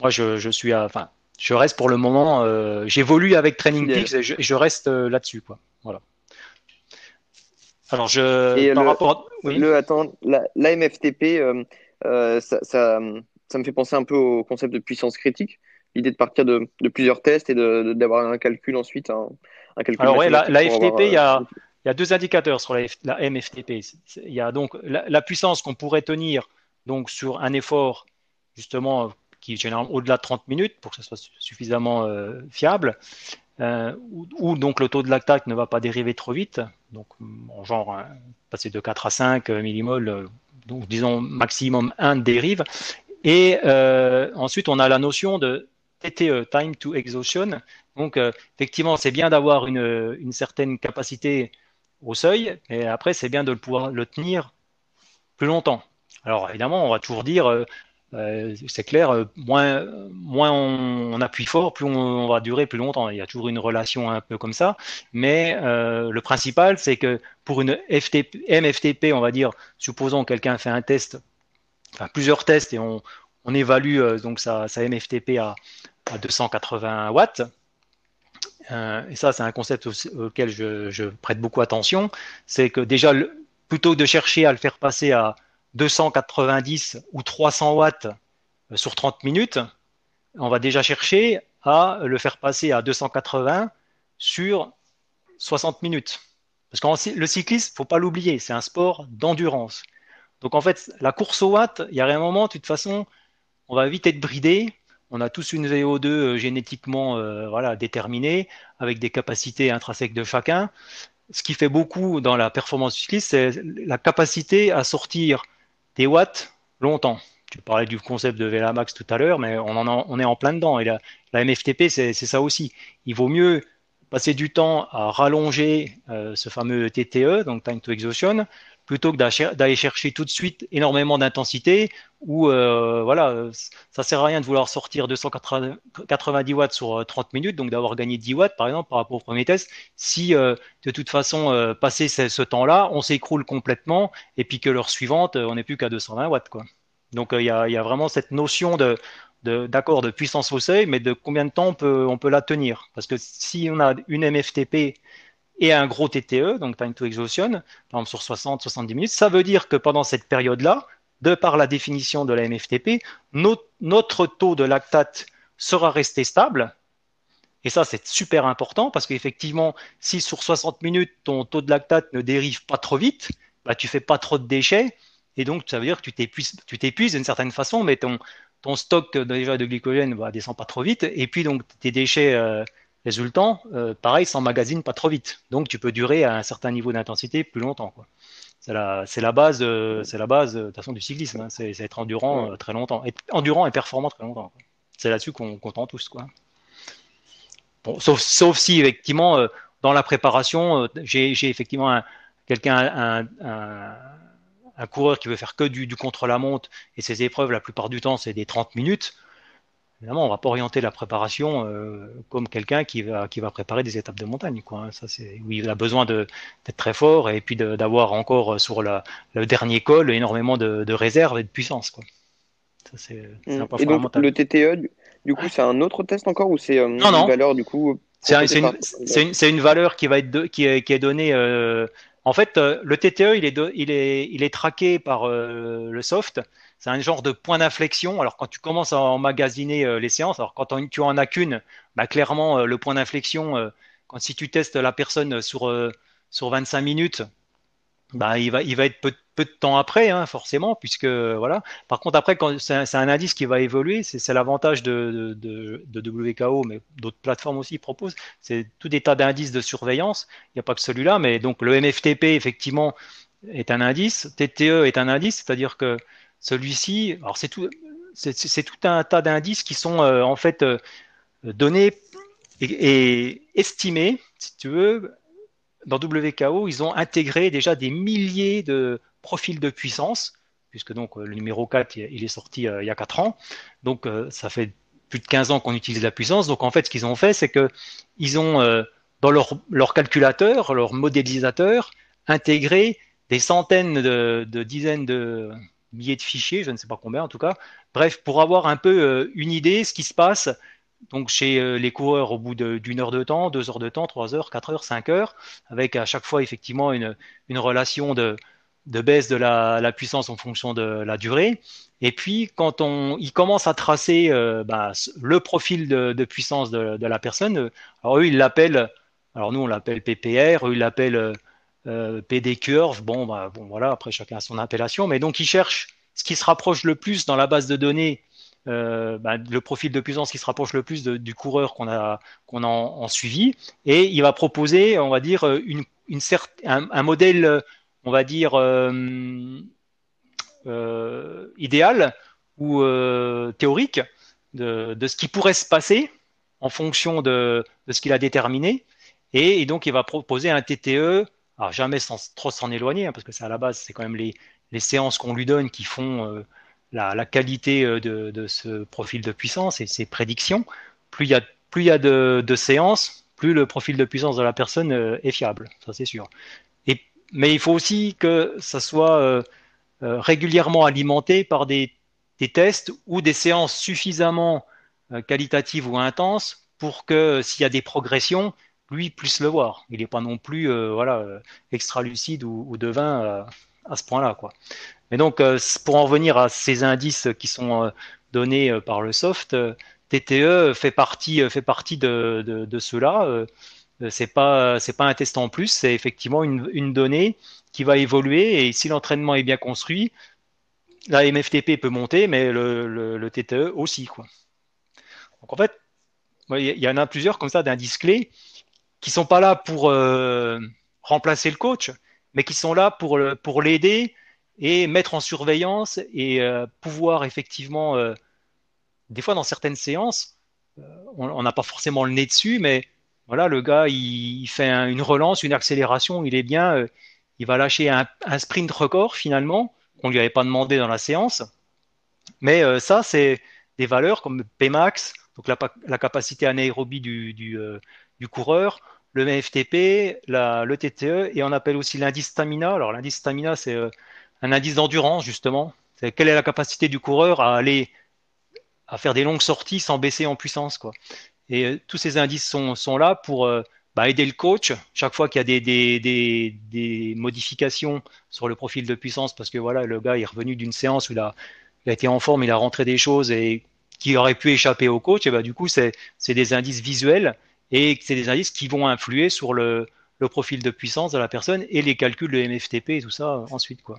moi je, je suis à, enfin je reste pour le moment, j'évolue avec Training Peaks et je, je reste là-dessus quoi. Voilà. Alors, je. par le, rapport. Oui. Le, attends, la, euh, euh, ça, ça, ça, me fait penser un peu au concept de puissance critique. L'idée de partir de, de, plusieurs tests et d'avoir un calcul ensuite. Un, un calcul Alors, oui, la, la FTP, il y a. Il y a deux indicateurs sur la, MFTP. Il y a donc la, puissance qu'on pourrait tenir donc sur un effort justement qui est généralement au-delà de 30 minutes pour que ce soit suffisamment euh, fiable. Euh, où, donc le taux de lactate ne va pas dériver trop vite, donc en genre hein, passer de 4 à 5 euh, millimoles, donc disons maximum 1 dérive. Et ensuite on a la notion de TTE, time to exhaustion. Donc effectivement c'est bien d'avoir une, certaine capacité au seuil, mais après c'est bien de pouvoir le tenir plus longtemps. Alors évidemment on va toujours dire euh, c'est clair, euh, moins, on, appuie fort, plus on, va durer plus longtemps. Il y a toujours une relation un peu comme ça. Mais euh, le principal, c'est que pour une FTP, MFTP, on va dire, supposons que quelqu'un fait un test, enfin plusieurs tests, et on, évalue donc sa, MFTP à 280 watts. Et ça, c'est un concept auquel je, prête beaucoup attention. C'est que déjà, plutôt que de chercher à le faire passer à 290 ou 300 watts euh, sur 30 minutes, on va déjà chercher à le faire passer à 280 sur 60 minutes. Parce que le cyclisme, faut pas l'oublier, c'est un sport d'endurance. Donc en fait, la course au watt, il y a un moment, de toute façon, on va vite être bridé. On a tous une VO2 euh, génétiquement euh, voilà, déterminée, avec des capacités intrinsèques de chacun. Ce qui fait beaucoup dans la performance cycliste, c'est la capacité à sortir des watts longtemps. Tu parlais du concept de Velamax tout à l'heure, mais on, est en plein dedans. Et la, la MFTP, c'est ça aussi. Il vaut mieux passer du temps à rallonger euh, ce fameux TTE, donc Time to Exhaustion, plutôt que d'aller chercher tout de suite énormément d'intensité ou euh, voilà, ça sert à rien de vouloir sortir 290 watts sur 30 euh, minutes, donc d'avoir gagné 10 watts par exemple par rapport au premier test, si euh, de toute façon passer ce, temps-là, on s'écroule complètement et puis que l'heure suivante, on n'est plus qu'à 220 watts quoi. Donc il y a, y, a, vraiment cette notion de d'accord de, puissance au seuil, mais de combien de temps on peut, on peut la tenir? Parce que si on a une MFTP et un gros TTE, donc time to exhaustion, par exemple sur 60-70 minutes, ça veut dire que pendant cette période-là, de par la définition de la MFTP, notre, taux de lactate sera resté stable. Et ça, c'est super important parce qu'effectivement, si sur 60 minutes, ton taux de lactate ne dérive pas trop vite, bah, tu fais pas trop de déchets. Et donc, ça veut dire que tu t'épuises d'une certaine façon, mais ton, ton stock déjà de glycogène ne bah, descend pas trop vite. Et puis, donc, tes déchets euh, résultant, euh, pareil, s'emmagasine pas trop vite. Donc, tu peux durer à un certain niveau d'intensité plus longtemps. C'est la, base, c'est la base de façon du cyclisme. Hein. C'est, être endurant euh, très longtemps, être endurant et performant très longtemps. C'est là-dessus qu'on, tend tous, quoi. Bon, sauf, sauf si effectivement euh, dans la préparation, j'ai, effectivement un, quelqu'un, un, un, un, coureur qui veut faire que du, du contre-la-montre et ses épreuves la plupart du temps c'est des 30 minutes évidemment, on va pas orienter la préparation euh, comme quelqu'un qui va, qui va préparer des étapes de montagne. Quoi. Hein. Ça, c'est, oui, il a besoin d'être très fort et puis d'avoir encore euh, sur la, le dernier col énormément de, de réserve et de puissance. Quoi. Ça, c'est, mmh. Et donc, le TTE, du coup, c'est un autre test encore ou c'est euh, non, une valeur du coup c'est, une, valeur qui va être qui, est, qui est donnée. Euh, en fait, le TTE, il est, il est, il est traqué par le soft c'est un genre de point d'inflexion. Alors quand tu commences à emmagasiner euh, les séances, alors quand tu en as qu'une, bah, clairement euh, le point d'inflexion, euh, quand si tu testes la personne sur sur 25 minutes, bah, il va il va être peu, peu de temps après, hein, forcément, puisque voilà. Par contre après, c'est un, un, indice qui va évoluer, c'est l'avantage de, de, de, WKO, mais d'autres plateformes aussi proposent. C'est tout des tas d'indices de surveillance. Il n'y a pas que celui-là, mais donc le MFTP effectivement est un indice, TTE est un indice, c'est-à-dire que celui-ci, alors c'est tout, c'est tout un tas d'indices qui sont euh, en fait euh, donnés et, estimés, si tu veux, dans WKO, ils ont intégré déjà des milliers de profils de puissance, puisque donc le numéro 4, il est sorti il y a 4 ans. Donc ça fait plus de 15 ans qu'on utilise la puissance. Donc en fait, ce qu'ils ont fait, c'est que ils ont dans leur, leur, calculateur, leur modélisateur, intégré des centaines de, dizaines de milliers de fichiers, je ne sais pas combien en tout cas. Bref, pour avoir un peu une idée ce qui se passe donc chez euh, les coureurs au bout d'une heure de temps, deux heures de temps, trois heures, quatre heures, cinq heures, avec à chaque fois effectivement une, une relation de, de, baisse de la, la, puissance en fonction de la durée. Et puis quand on, il commence à tracer euh, bah, le profil de, puissance de, de, la personne, euh, alors eux ils l'appellent, alors nous on l'appelle PPR, eux ils l'appellent euh, PD curve. Bon, bah, bon voilà, après chacun a son appellation, mais donc ils cherchent ce qui se rapproche le plus dans la base de données euh, bah, le profil de puissance qui se rapproche le plus du coureur qu'on a, en, suivi, et il va proposer, on va dire, une un, modèle, on va dire, euh, euh, idéal ou théorique de, ce qui pourrait se passer en fonction de ce qu'il a déterminé, et, donc il va proposer un TTE, alors jamais sans trop s'en éloigner, hein, parce que c'est à la base, c'est quand même les, séances qu'on lui donne qui font la, qualité euh, de, ce profil de puissance et ses prédictions, plus il y a, plus y a de, séances, plus le profil de puissance de la personne euh, est fiable, ça c'est sûr. Et, mais il faut aussi que ça soit euh, régulièrement alimenté par des, tests ou des séances suffisamment qualitatives ou intenses pour que s'il y a des progressions, lui puisse le voir. Il n'est pas non plus voilà, extra lucide ou, devin à ce point-là. Mais donc, euh, pour en revenir à ces indices qui sont euh, donnés euh, par le soft, TTE fait partie, fait partie de, de, de ceux-là. c'est pas, pas un test en plus, c'est effectivement une, donnée qui va évoluer et si l'entraînement est bien construit, la MFTP peut monter, mais le, le, TTE aussi, quoi. Donc en fait, il y en a plusieurs comme ça d'indices clés qui sont pas là pour euh, remplacer le coach, mais qui sont là pour, pour l'aider et mettre en surveillance et euh, pouvoir effectivement, euh, des fois dans certaines séances, euh, on n'a pas forcément le nez dessus, mais voilà, le gars, il, fait une relance, une accélération, il est bien, il va lâcher un, sprint record finalement, qu'on lui avait pas demandé dans la séance. Mais ça, c'est des valeurs comme Pmax, donc la, la capacité anaérobie du, du, du coureur, le MFTP, la, le TTE, et on appelle aussi l'indice stamina. Alors l'indice stamina, c'est un indice d'endurance justement. C'est quelle est la capacité du coureur à aller à faire des longues sorties sans baisser en puissance quoi. Et euh, tous ces indices sont, sont là pour euh, bah, aider le coach chaque fois qu'il y a des, des, des, modifications sur le profil de puissance parce que voilà le gars est revenu d'une séance où il a, il a été en forme, il a rentré des choses et qui auraient pu échapper au coach. Et bah, du coup c'est des indices visuels et c'est des indices qui vont influer sur le, le profil de puissance de la personne et les calculs de MFTP et tout ça ensuite quoi.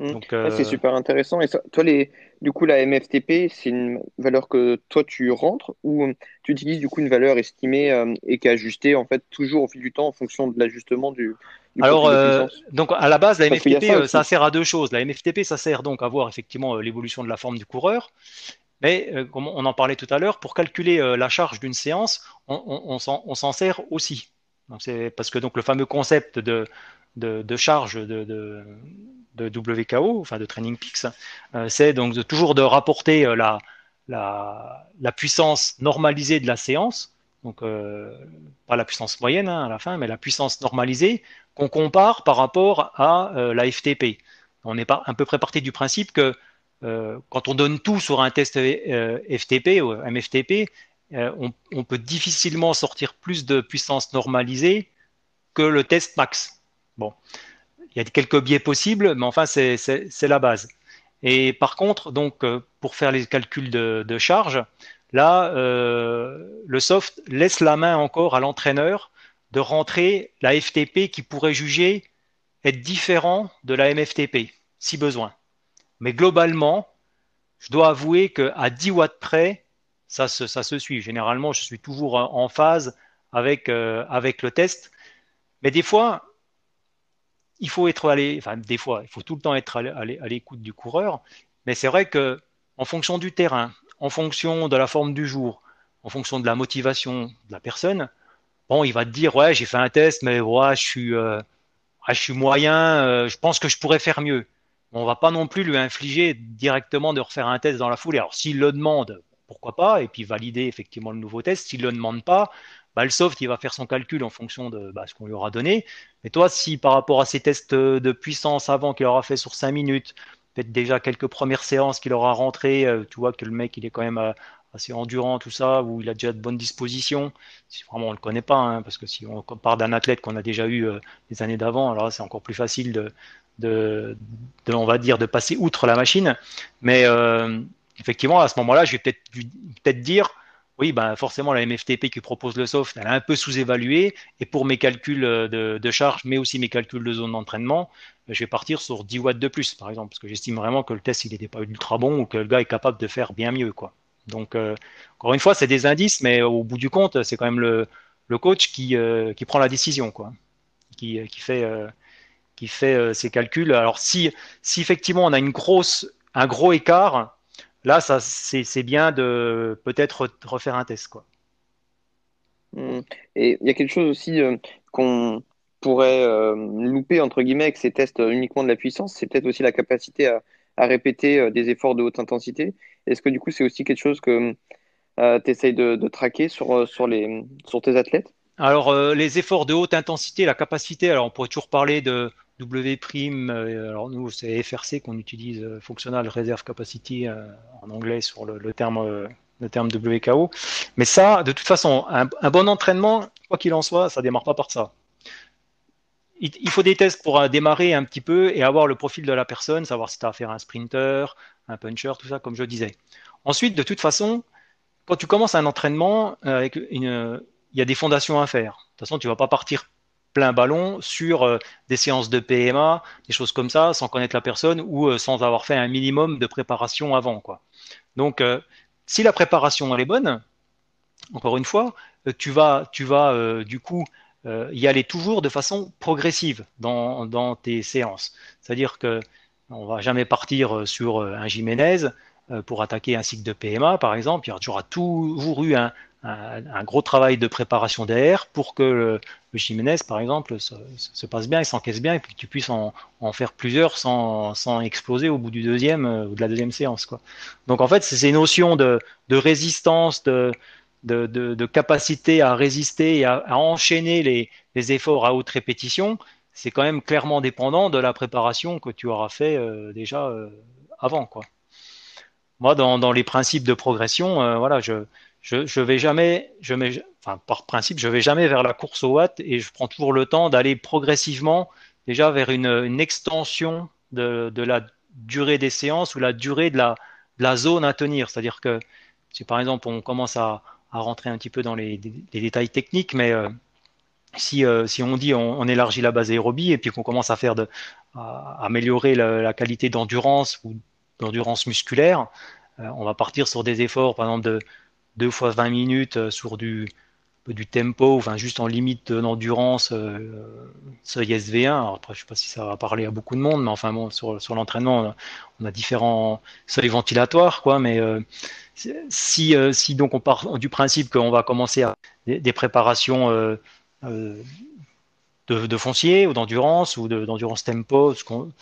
Mmh. Donc, euh, c'est super intéressant. Et toi, les, du coup, la MFTP, c'est une valeur que toi tu rentres ou euh, tu utilises du coup une valeur estimée euh, et qui est ajustée en fait toujours au fil du temps en fonction de l'ajustement du. du Alors, donc à la base, la MFTP, ça, sert à deux choses. La MFTP, ça sert donc à voir effectivement l'évolution de la forme du coureur. Mais comme on en parlait tout à l'heure, pour calculer la charge d'une séance, on, s'en sert aussi. C'est parce que donc le fameux concept de, de, charge de, de, WKO, enfin de Training Peaks, euh, c'est donc toujours de rapporter euh, la, la, la, puissance normalisée de la séance, donc euh, pas la puissance moyenne hein, à la fin, mais la puissance normalisée qu'on compare par rapport à euh, la FTP. On est pas, à peu près parti du principe que euh, quand on donne tout sur un test FTP ou MFTP, on, on, peut difficilement sortir plus de puissance normalisée que le test max. Bon, il y a quelques biais possibles, mais enfin, c'est la base. Et par contre, donc, euh, pour faire les calculs de, charge, là, euh, le soft laisse la main encore à l'entraîneur de rentrer la FTP qui pourrait juger être différent de la MFTP, si besoin. Mais globalement, je dois avouer qu'à 10 watts près, ça se, ça se suit. Généralement, je suis toujours en phase avec, euh, avec le test. Mais des fois, il faut être allé, enfin des fois, il faut tout le temps être à l'écoute du coureur, mais c'est vrai que en fonction du terrain, en fonction de la forme du jour, en fonction de la motivation de la personne, bon, il va te dire, ouais, j'ai fait un test, mais ouais, je suis, je suis moyen, je pense que je pourrais faire mieux. On va pas non plus lui infliger directement de refaire un test dans la foulée. Alors, s'il le demande, pourquoi pas, et puis valider effectivement le nouveau test. S'il le demande pas, bah, le soft, il va faire son calcul en fonction de bah, ce qu'on lui aura donné. Mais toi, si par rapport à ces tests de puissance avant qu'il aura fait sur 5 minutes, peut-être déjà quelques premières séances qu'il aura rentrées, euh, tu vois que le mec, il est quand même euh, assez endurant, tout ça, ou il a déjà de bonnes dispositions. Si vraiment on le connaît pas, hein, parce que si on part d'un athlète qu'on a déjà eu euh, les années d'avant, alors c'est encore plus facile de, de, on va dire, de passer outre la machine. Mais effectivement, à ce moment-là, je vais peut-être peut-être dire, oui, ben forcément la MFTP qui propose le soft, elle a un peu sous-évalué. Et pour mes calculs de, de, charge, mais aussi mes calculs de zone d'entraînement, je vais partir sur 10 watts de plus, par exemple, parce que j'estime vraiment que le test il n'était pas ultra bon ou que le gars est capable de faire bien mieux, quoi. Donc euh, encore une fois, c'est des indices, mais au bout du compte, c'est quand même le, le coach qui, euh, qui prend la décision, quoi, qui, qui fait euh, qui fait ses calculs. Alors si si effectivement on a une grosse un gros écart là, ça, c'est bien de peut-être refaire un test. Quoi. Hmm. Et il y a quelque chose aussi euh, qu'on pourrait euh, louper, entre guillemets, avec ces tests uniquement de la puissance, c'est peut-être aussi la capacité à, répéter euh, des efforts de haute intensité. Est-ce que du coup, c'est aussi quelque chose que tu essayes de, traquer sur, sur, les, sur tes athlètes? Alors, les efforts de haute intensité, la capacité, alors on pourrait toujours parler de, W', euh, alors nous c'est FRC qu'on utilise, euh, Functional Reserve Capacity euh, en anglais sur le, terme, WKO. Mais ça, de toute façon, un, bon entraînement, quoi qu'il en soit, ça démarre pas par ça. Il, faut des tests pour démarrer un petit peu et avoir le profil de la personne, savoir si tu as à faire un sprinter, un puncher, tout ça, comme je disais. Ensuite, de toute façon, quand tu commences un entraînement, il y a des fondations à faire. De toute façon, tu vas pas partir plein ballon sur euh, des séances de PMA, des choses comme ça, sans connaître la personne ou euh, sans avoir fait un minimum de préparation avant. Quoi. Donc, euh, si la préparation elle est bonne, encore une fois, tu vas, tu vas du coup y aller toujours de façon progressive dans, dans tes séances. C'est-à-dire que on va jamais partir sur un Jiménez pour attaquer un cycle de PMA, par exemple. Il y aura toujours eu un, un, gros travail de préparation derrière pour que le, Jiménez, par exemple, se, passe bien, il s'encaisse bien et puis que tu puisses en, faire plusieurs sans, sans, exploser au bout du deuxième euh, ou de la deuxième séance. Quoi. Donc en fait, ces notions de, de résistance, de, de, de, capacité à résister et à, enchaîner les, les, efforts à haute répétition, c'est quand même clairement dépendant de la préparation que tu auras fait euh, déjà euh, avant. Quoi. Moi, dans, dans, les principes de progression, voilà, je, je, je vais jamais, je mets, enfin, par principe, je vais jamais vers la course au watt et je prends toujours le temps d'aller progressivement déjà vers une, extension de, la durée des séances ou la durée de la, zone à tenir. C'est-à-dire que si par exemple on commence à, rentrer un petit peu dans les, détails techniques, mais euh, si, euh, si on dit on, élargit la base aérobie et puis qu'on commence à faire de améliorer la, la qualité d'endurance ou d'endurance musculaire, euh, on va partir sur des efforts par exemple de deux fois 20 minutes euh, sur du, du tempo, enfin juste en limite d'endurance, euh, seuil SV1. Alors après, je sais pas si ça va parler à beaucoup de monde, mais enfin bon, sur, sur l'entraînement, on a différents seuils ventilatoires, quoi. Mais euh, si, euh, si donc on part du principe qu'on va commencer à des, préparations de, de, foncier ou d'endurance ou d'endurance tempo, on,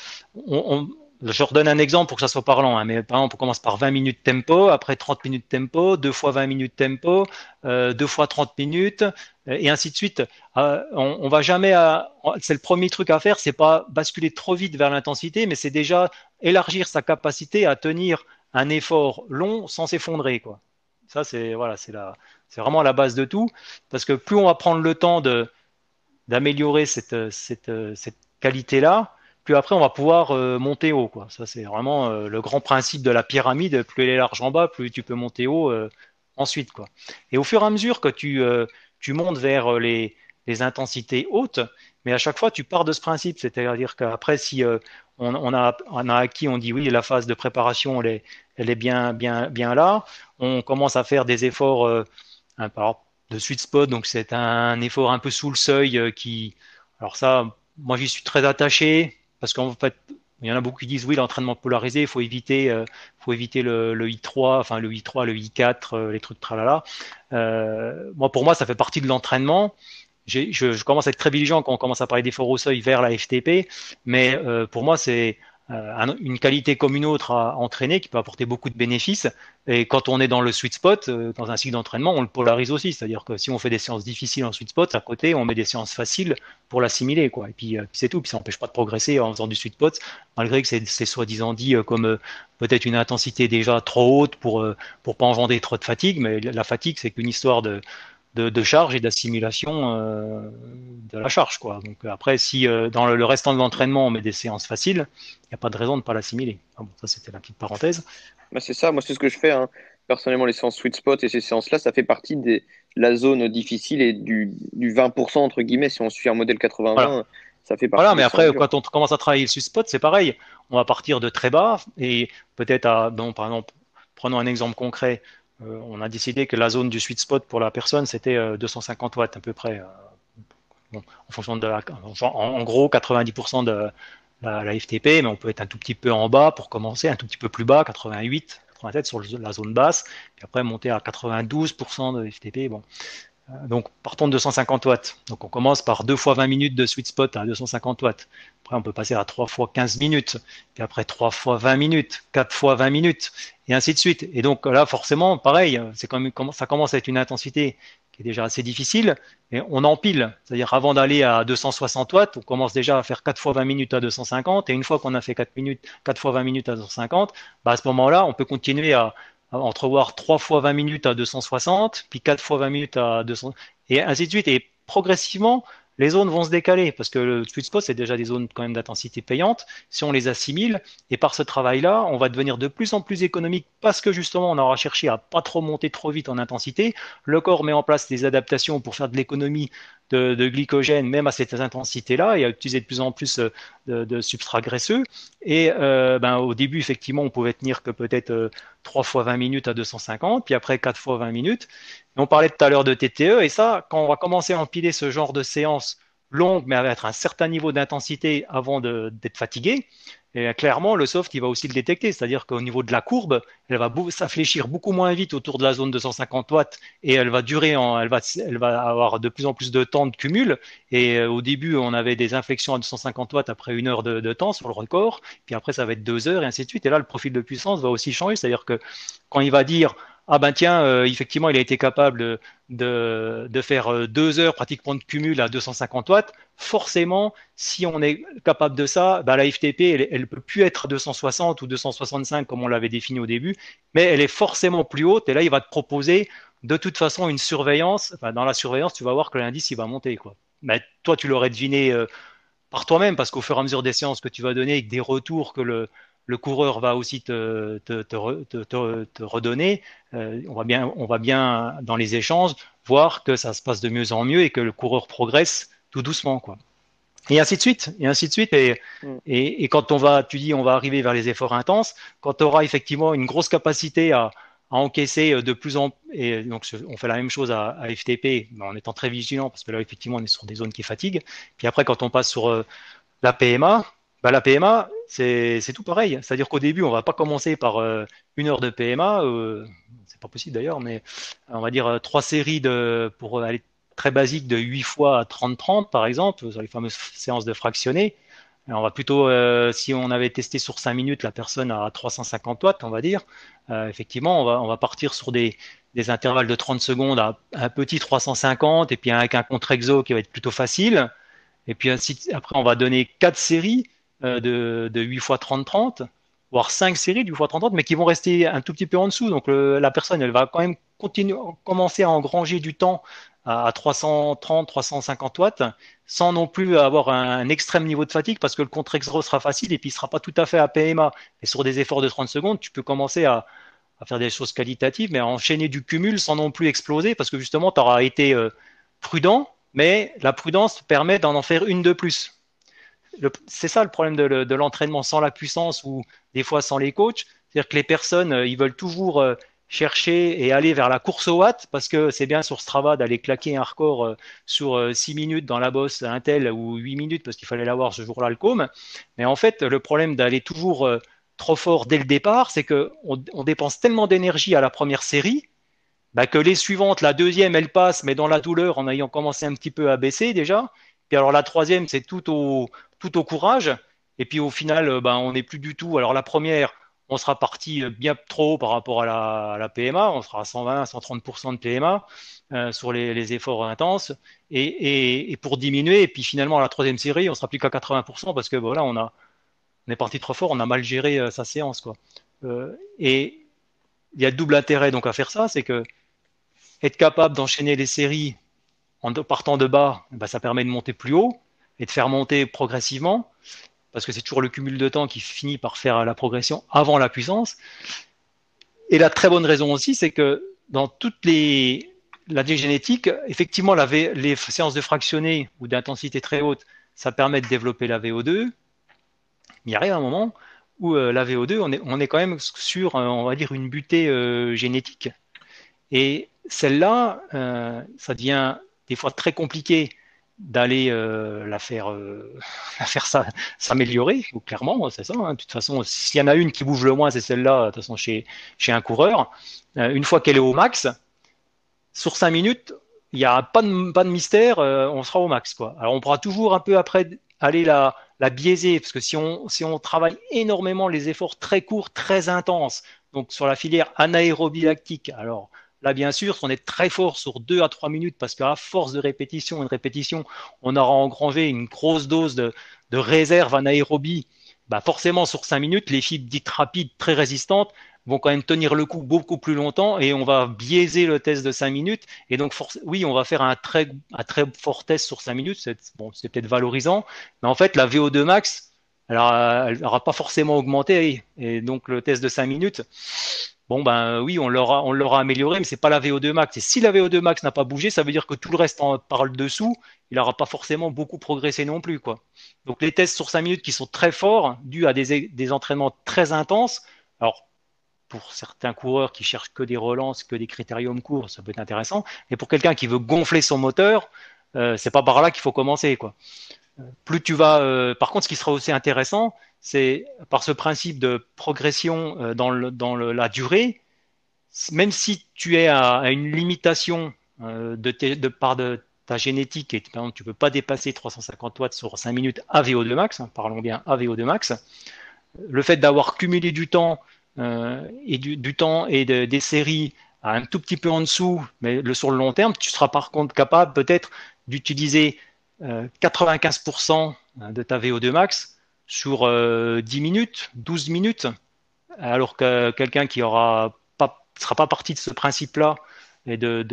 on, je redonne un exemple pour que ça soit parlant, hein, mais par exemple, on commence par 20 minutes tempo, après 30 minutes tempo, deux fois 20 minutes tempo, euh, deux fois 30 minutes, euh, et ainsi de suite. Euh, on, on, va jamais, c'est le premier truc à faire, c'est pas basculer trop vite vers l'intensité, mais c'est déjà élargir sa capacité à tenir un effort long sans s'effondrer. Ça, c'est voilà, c'est c'est vraiment la base de tout, parce que plus on va prendre le temps de d'améliorer cette, cette, cette qualité-là, plus après on va pouvoir euh, monter haut. Quoi. Ça, c'est vraiment euh, le grand principe de la pyramide. Plus elle est large en bas, plus tu peux monter haut euh, ensuite. Quoi. Et au fur et à mesure que tu, tu montes vers les, les, intensités hautes, mais à chaque fois tu pars de ce principe. C'est-à-dire qu'après, si on, on, a, on a acquis, on dit oui, la phase de préparation, elle est, elle est bien, bien, bien là. On commence à faire des efforts de sweet spot, donc c'est un effort un peu sous le seuil qui. Alors ça, moi j'y suis très attaché parce qu'en fait, il y en a beaucoup qui disent oui, l'entraînement polarisé, il faut éviter, euh, faut éviter le, le, I3, enfin le I3, le I4, euh, les trucs tralala. Euh, moi, pour moi, ça fait partie de l'entraînement. Je, je, commence à être très vigilant quand on commence à parler d'efforts au seuil vers la FTP, mais euh, pour moi, c'est euh, une qualité comme une autre à entraîner qui peut apporter beaucoup de bénéfices. Et quand on est dans le sweet spot, euh, dans un cycle d'entraînement, on le polarise aussi. C'est-à-dire que si on fait des séances difficiles en sweet spot, à côté, on met des séances faciles pour l'assimiler. Quoi. Et puis, euh, c'est tout. Puis ça n'empêche pas de progresser en faisant du sweet spot, malgré que c'est soi-disant dit comme peut-être une intensité déjà trop haute pour pour pas engendrer trop de fatigue. Mais la fatigue, c'est qu'une histoire de de, charge et d'assimilation euh, de la charge. Quoi. Donc après, si euh, dans le, restant de l'entraînement on met des séances faciles, il n'y a pas de raison de ne pas l'assimiler. Ah bon, ça c'était la petite parenthèse. Bah, c'est ça, moi c'est ce que je fais. Hein. Personnellement, les séances sweet spot et ces séances-là, ça fait partie de la zone difficile et du, du 20% entre guillemets. Si on suit un modèle 80-20, ça fait partie. Voilà, mais après, quand on commence à travailler le sweet spot, c'est pareil. On va partir de très bas et peut-être à, bon, par exemple, prenons un exemple concret. Euh, on a décidé que la zone du sweet spot pour la personne, c'était 250 euh, watts à peu près. Euh, en fonction de en, gros 90% de la, FTP, mais on peut être un tout petit peu en bas pour commencer, un tout petit peu plus bas, 88, 87 sur la zone basse, et après monter à 92% de FTP. Donc partons de 250 watts. Donc on commence par 2 fois 20 minutes de sweet spot à 250 watts. Après on peut passer à 3 fois 15 minutes, puis après 3 fois 20 minutes, 4 fois 20 minutes, et ainsi de suite. Et donc là, forcément, pareil, c'est quand même, ça commence à être une intensité qui est déjà assez difficile, et on empile. C'est-à-dire, avant d'aller à 260 watts, on commence déjà à faire 4 fois 20 minutes à 250, et une fois qu'on a fait 4 minutes, 4 fois 20 minutes à 250, bah à ce moment-là, on peut continuer à, à entrevoir 3 fois 20 minutes à 260, puis 4 fois 20 minutes à 200, et ainsi de suite. Et progressivement, les zones vont se décaler parce que le sweet spot, c'est déjà des zones quand même d'intensité payante. Si on les assimile, et par ce travail-là, on va devenir de plus en plus économique parce que justement, on aura cherché à pas trop monter trop vite en intensité. Le corps met en place des adaptations pour faire de l'économie de, glycogène, même à cette intensité-là, et à utiliser de plus en plus euh, de, substrats graisseux. Et euh, ben, au début, effectivement, on pouvait tenir que peut-être euh, 3 fois 20 minutes à 250, puis après 4 fois 20 minutes. on parlait tout à l'heure de TTE, et ça, quand on va commencer à empiler ce genre de séance longue, mais avec un certain niveau d'intensité avant d'être fatigué, et clairement, le soft, il va aussi le détecter. C'est-à-dire qu'au niveau de la courbe, elle va s'infléchir beaucoup moins vite autour de la zone de 150 watts et elle va durer, en, elle, va, elle va avoir de plus en plus de temps de cumul. Et euh, au début, on avait des inflexions à 250 watts après une heure de, temps sur le record. Puis après, ça va être deux heures et ainsi de suite. Et là, le profil de puissance va aussi changer. C'est-à-dire que quand il va dire ah ben tiens, euh, effectivement, il a été capable de, faire euh, deux heures pratiquement de cumul à 250 watts. Forcément, si on est capable de ça, ben, la FTP, elle ne peut plus être à 260 ou 265 comme on l'avait défini au début, mais elle est forcément plus haute. Et là, il va te proposer de toute façon une surveillance. Dans la surveillance, tu vas voir que l'indice, il va monter. Quoi. Mais toi, tu l'aurais deviné euh, par toi-même, parce qu'au fur et à mesure des séances que tu vas donner, des retours que le, le coureur va aussi te, te, te, te redonner. Euh, on, va bien, on va bien, dans les échanges, voir que ça se passe de mieux en mieux et que le coureur progresse tout doucement. Quoi. Et ainsi de suite, et ainsi de suite. Et, mm. et, et, quand on va, tu dis, on va arriver vers les efforts intenses, quand tu auras effectivement une grosse capacité à, à encaisser de plus en et donc on fait la même chose à, à FTP en étant très vigilant parce que là effectivement on est sur des zones qui fatiguent. Puis après quand on passe sur euh, la PMA, bah, la PMA, c'est tout pareil. C'est-à-dire qu'au début, on va pas commencer par euh, une heure de PMA, euh, c'est pas possible d'ailleurs, mais on va dire euh, trois séries de, pour aller très basique de 8 fois à 30-30 par exemple, sur les fameuses séances de fractionnés. on va plutôt, euh, si on avait testé sur 5 minutes la personne à 350 watts, on va dire, effectivement, on va, on va partir sur des, des intervalles de 30 secondes à un petit 350 et puis avec un contre-exo qui va être plutôt facile. Et puis après, on va donner quatre séries euh, de, de 8 x 30-30, voire 5 séries du x 30-30, mais qui vont rester un tout petit peu en dessous. Donc la personne, elle va quand même continuer, commencer à engranger du temps à 330, 350 watts, sans non plus avoir un, extrême niveau de fatigue, parce que le contre-exo sera facile et puis il sera pas tout à fait à PMA. Et sur des efforts de 30 secondes, tu peux commencer à, à faire des choses qualitatives, mais à enchaîner du cumul sans non plus exploser, parce que justement, tu auras été euh, prudent, mais la prudence permet d'en en faire une de plus c'est ça le problème de, l'entraînement sans la puissance ou des fois sans les coachs. C'est-à-dire que les personnes, euh, ils veulent toujours euh, chercher et aller vers la course au watt, parce que c'est bien sur Strava d'aller claquer un record euh, sur 6 euh, minutes dans la bosse Intel ou 8 minutes, parce qu'il fallait l'avoir ce jour-là le com. Mais en fait, le problème d'aller toujours trop fort dès le départ, c'est qu'on on dépense tellement d'énergie à la première série, bah, que les suivantes, la deuxième, elle passe, mais dans la douleur, en ayant commencé un petit peu à baisser déjà. Puis alors la troisième, c'est tout au, tout au courage. Et puis au final, bah, on n'est plus du tout. Alors la première, on sera parti euh, bien trop par rapport à la, PMA, on sera à 120, 130% de PMA euh, sur les, efforts intenses, et, pour diminuer, et puis finalement à la troisième série, on sera plus qu'à 80% parce que voilà, on, a, on est parti trop fort, on a mal géré euh, sa séance. Quoi. et il y a double intérêt donc à faire ça, c'est que être capable d'enchaîner les séries en partant de bas, ben, ça permet de monter plus haut et de faire monter progressivement parce que c'est toujours le cumul de temps qui finit par faire la progression avant la puissance. Et la très bonne raison aussi, c'est que dans toutes les la génétique, effectivement, les séances de fractionné ou d'intensité très haute, ça permet de développer la VO2. Mais il arrive un moment où euh, la VO2, on est, on est quand même sur, euh, on va dire, une butée euh, génétique. Et celle-là, ça devient des fois très compliqué d'aller euh, la faire, euh, la faire s'améliorer, clairement, c'est ça. Hein. De toute façon, s'il y en a une qui bouge le moins, c'est celle-là, de toute façon, chez, un coureur. Euh, une fois qu'elle est au max, sur 5 minutes, il n'y a pas de, mystère, on sera au max. Alors on pourra toujours un peu après aller la, la biaiser, parce que si on, si on travaille énormément les efforts très courts, très intenses, donc sur la filière anaérobie lactique, alors Là, bien sûr, on est très fort sur 2 à 3 minutes parce qu'à force de répétition de répétition, on aura engrangé une grosse dose de, réserve anaérobie. Bah forcément, sur 5 minutes, les fibres dites rapides, très résistantes, vont quand même tenir le coup beaucoup plus longtemps et on va biaiser le test de 5 minutes. Et donc, oui, on va faire un très, un très fort test sur 5 minutes. C'est peut-être valorisant. Mais en fait, la VO2 max, elle n'aura pas forcément augmenté. Et donc, le test de 5 minutes, Bon ben oui, on l'aura, on l'aura amélioré, mais c'est pas la VO2 max. Et si la VO2 max n'a pas bougé, ça veut dire que tout le reste en parle dessous, il n'aura pas forcément beaucoup progressé non plus, quoi. Donc les tests sur 5 minutes qui sont très forts, dus à des, des entraînements très intenses. Alors pour certains coureurs qui cherchent que des relances, que des critériums courts, ça peut être intéressant. Mais pour quelqu'un qui veut gonfler son moteur, euh, c'est pas par là qu'il faut commencer, quoi. Euh, plus tu vas. Euh, par contre, ce qui sera aussi intéressant, c'est par ce principe de progression euh, dans, la durée, même si tu es à, une limitation euh, de, de ta génétique et par exemple, tu ne peux pas dépasser 350 watts sur 5 minutes à VO2 max, hein, parlons bien à VO2 max, le fait d'avoir cumulé du temps euh, et du, temps et des séries à un tout petit peu en dessous, mais le, sur le long terme, tu seras par contre capable peut-être d'utiliser 95% de ta VO2 max sur 10 euh, minutes, 12 minutes, alors que quelqu'un qui aura pas sera pas parti de ce principe-là et de,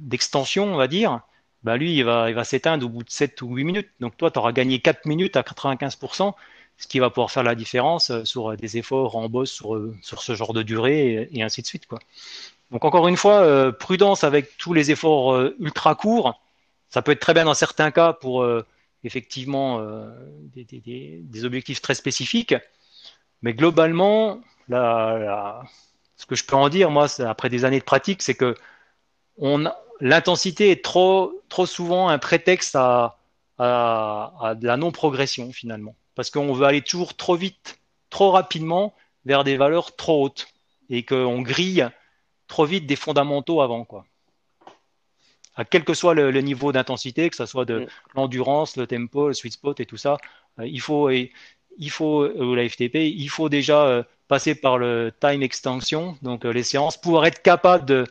d'extension, on va dire, bah lui, il va, il va s'éteindre au bout de 7 ou 8 minutes. Donc toi, tu auras gagné 4 minutes à 95%, ce qui va pouvoir faire la différence euh, sur des efforts en boss sur, euh, sur ce genre de durée et, ainsi de suite. Quoi. Donc encore une fois, prudence avec tous les efforts ultra courts. Ça peut être très bien dans certains cas pour effectivement euh, des, objectifs très spécifiques. Mais globalement, ce que je peux en dire, moi, après des années de pratique, c'est que l'intensité est trop, trop souvent un prétexte à, à, de la non-progression finalement. Parce qu'on veut aller toujours trop vite, trop rapidement vers des valeurs trop hautes et qu'on grille trop vite des fondamentaux avant. Quoi quel que soit le, niveau d'intensité, que ce soit de mm. l'endurance, le tempo, le sweet spot et tout ça, euh, il faut, il faut ou la FTP, il faut déjà euh, passer par le time extension, donc euh, les séances, pour être capable de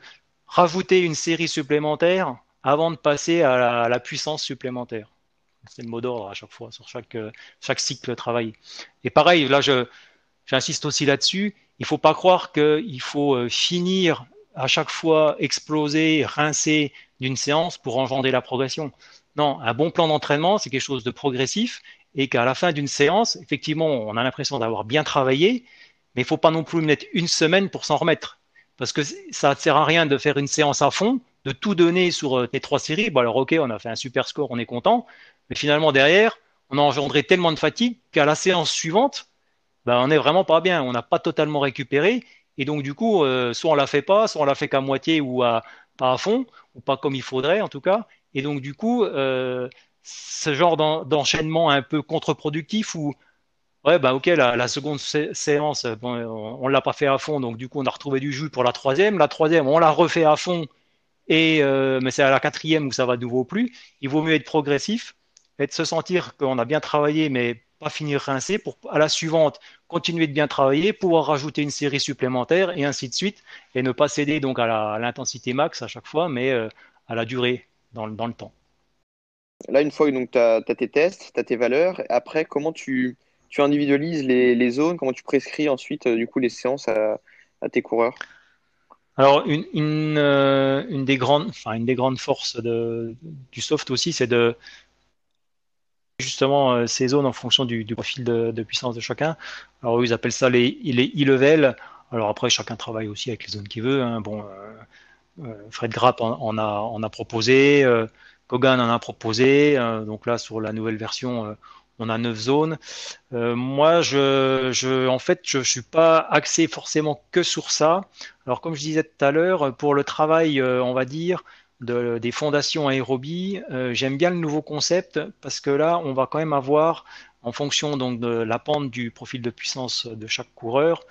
rajouter une série supplémentaire avant de passer à la, puissance supplémentaire. C'est le mot d'ordre à chaque fois, sur chaque, chaque cycle travaillé. Et pareil, là, j'insiste aussi là-dessus, il ne faut pas croire qu'il faut finir à chaque fois exploser, rincer d'une séance pour engendrer la progression. Non, un bon plan d'entraînement, c'est quelque chose de progressif et qu'à la fin d'une séance, effectivement, on a l'impression d'avoir bien travaillé, mais il faut pas non plus mettre une semaine pour s'en remettre. Parce que ça ne sert à rien de faire une séance à fond, de tout donner sur tes euh, trois séries. Bon, alors, ok, on a fait un super score, on est content. Mais finalement, derrière, on a engendré tellement de fatigue qu'à la séance suivante, ben, on n'est vraiment pas bien. On n'a pas totalement récupéré Et donc, du coup, soit on la fait pas, soit on la fait qu'à moitié ou à, pas à fond, ou pas comme il faudrait en tout cas. Et donc, du coup, ce genre d'enchaînement un peu contre-productif où Ouais, bah ok, la, seconde séance, on, ne l'a pas fait à fond, donc du coup on a retrouvé du jus pour la troisième. La troisième, on l'a refait à fond, et euh, mais c'est à la quatrième où ça va de nouveau plus. Il vaut mieux être progressif, et de se sentir qu'on a bien travaillé, mais pas finir rincé, pour à la suivante continuer de bien travailler, pouvoir rajouter une série supplémentaire, et ainsi de suite, et ne pas céder donc à l'intensité max à chaque fois, mais euh, à la durée dans, dans le temps. Là, une fois que tu as, tes tests, tu as tes valeurs, après, comment tu, tu individualises les, zones, comment tu prescris ensuite euh, du coup les séances à, tes coureurs? Alors, une, euh, une, des grandes, enfin, une des grandes forces de, du soft aussi, c'est de justement euh, ces zones en fonction du, profil de, puissance de chacun. Alors, ils appellent ça les, e-level. Alors, après, chacun travaille aussi avec les zones qu'il veut. Hein. Bon, Fred Grapp en, a, proposé, Kogan en a proposé. donc là, sur la nouvelle version, on a neuf zones. Euh, moi, je, je, en fait, je, je suis pas axé forcément que sur ça. Alors, comme je disais tout à l'heure, pour le travail, euh, on va dire, de, des fondations aérobie, euh, j'aime bien le nouveau concept parce que là, on va quand même avoir, en fonction donc de la pente du profil de puissance de chaque coureur,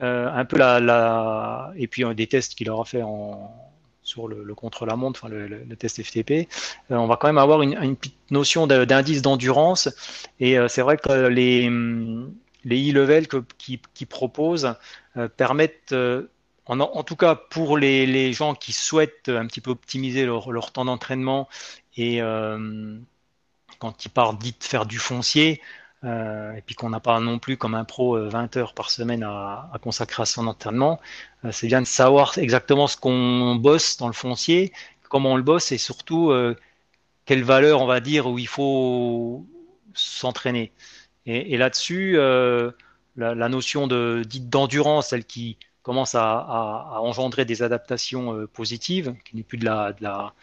un peu la, et puis des tests qu'il aura fait en sur le, contre-la-montre, enfin le, test FTP, euh, on va quand même avoir une, petite notion d'indice d'endurance. Et euh, c'est vrai que les, les e-level qui, qui, proposent euh, permettent, en, tout cas pour les, gens qui souhaitent un petit peu optimiser leur, temps d'entraînement et quand ils partent de faire du foncier, euh, et puis qu'on n'a pas non plus comme un pro 20 euh, heures par semaine à, consacrer à son entraînement, euh, c'est bien de savoir exactement ce qu'on bosse dans le foncier, comment on le bosse et surtout quelle valeur on va dire où il faut s'entraîner. Et, là-dessus, la, notion de dite d'endurance, celle qui commence à, engendrer des adaptations positives, qui n'est plus de la, de la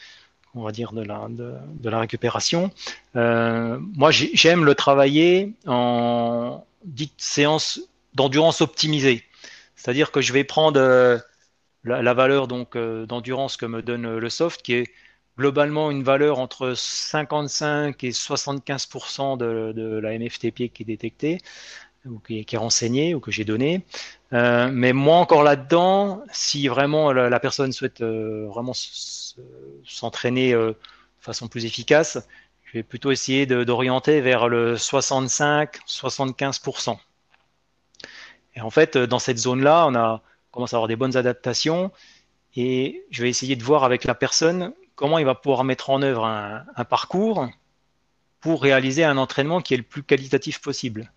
on va dire, de la, de, la récupération. Euh, moi, j'aime le travailler en dite séance d'endurance optimisée. C'est-à-dire que je vais prendre euh, la, valeur donc euh, d'endurance que me donne le soft, qui est globalement une valeur entre 55 et 75 de, de la MFTP qui est détectée ou qui, est renseignée ou que j'ai donnée. Mais moi encore là-dedans, si vraiment la, personne souhaite vraiment s'entraîner euh, de façon plus efficace, je vais plutôt essayer d'orienter vers le 65-75%. Et en fait, dans cette zone-là, on a commencé à avoir des bonnes adaptations et je vais essayer de voir avec la personne comment il va pouvoir mettre en œuvre un, parcours pour réaliser un entraînement qui est le plus qualitatif possible,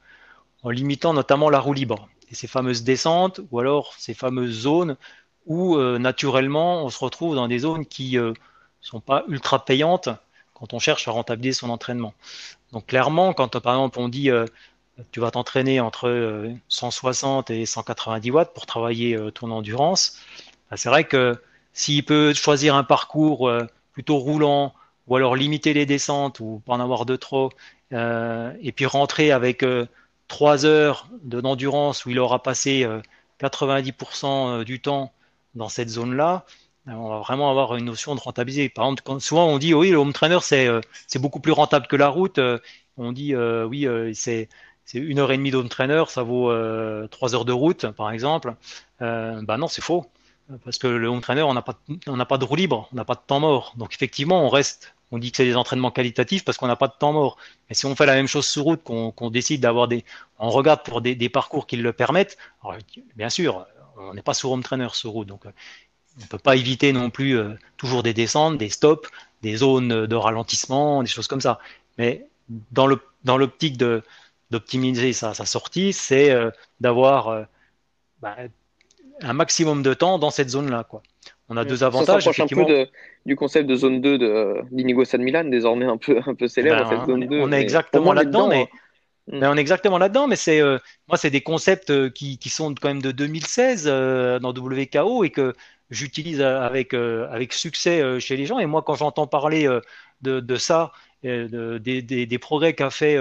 en limitant notamment la roue libre ces fameuses descentes ou alors ces fameuses zones où euh, naturellement on se retrouve dans des zones qui ne euh, sont pas ultra payantes quand on cherche à rentabiliser son entraînement. Donc clairement, quand par exemple on dit euh, tu vas t'entraîner entre 160 et 190 watts pour travailler ton endurance, bah, c'est vrai que s'il peut choisir un parcours plutôt roulant ou alors limiter les descentes ou pas en avoir de trop, et puis rentrer avec trois heures d'endurance où il aura passé 90% du temps dans cette zone-là, euh, on va vraiment avoir une notion de rentabiliser. Par exemple, souvent on dit oui, le home trainer c'est euh, beaucoup plus rentable que la route. Euh, on dit oui, c'est une heure et demie d'home trainer, ça vaut trois heures de route, par exemple. Euh, bah non, c'est faux, parce que le home trainer, on n'a pas pas de roue libre, on n'a pas de temps mort. Donc effectivement, on reste. On dit que c'est des entraînements qualitatifs parce qu'on n'a pas de temps mort. Mais si on fait la même chose sur route, qu'on décide d'avoir des, on regarde pour des, parcours qui le permettent. Bien sûr, on n'est pas sur home trainer sur route, donc euh, on ne peut pas éviter non plus euh, toujours des descentes, des stops, des zones de ralentissement, des choses comme ça. Mais dans le dans l'optique d'optimiser sa, sortie, c'est euh, d'avoir bah, un maximum de temps dans cette zone-là. Quoi. On a deux avantages. Ça un peu du concept de zone 2 de d'Inigo San Milan, désormais un peu, un peu célèbre, ben, zone 2. On est exactement là-dedans, mais, Mm. Mais on est exactement là-dedans, mais c'est euh, moi c'est des concepts euh, qui, qui, sont quand même de 2016 euh, dans WKO et que j'utilise avec avec succès chez les gens. Et moi quand j'entends parler de, de, ça, de, des, des, progrès qu'a fait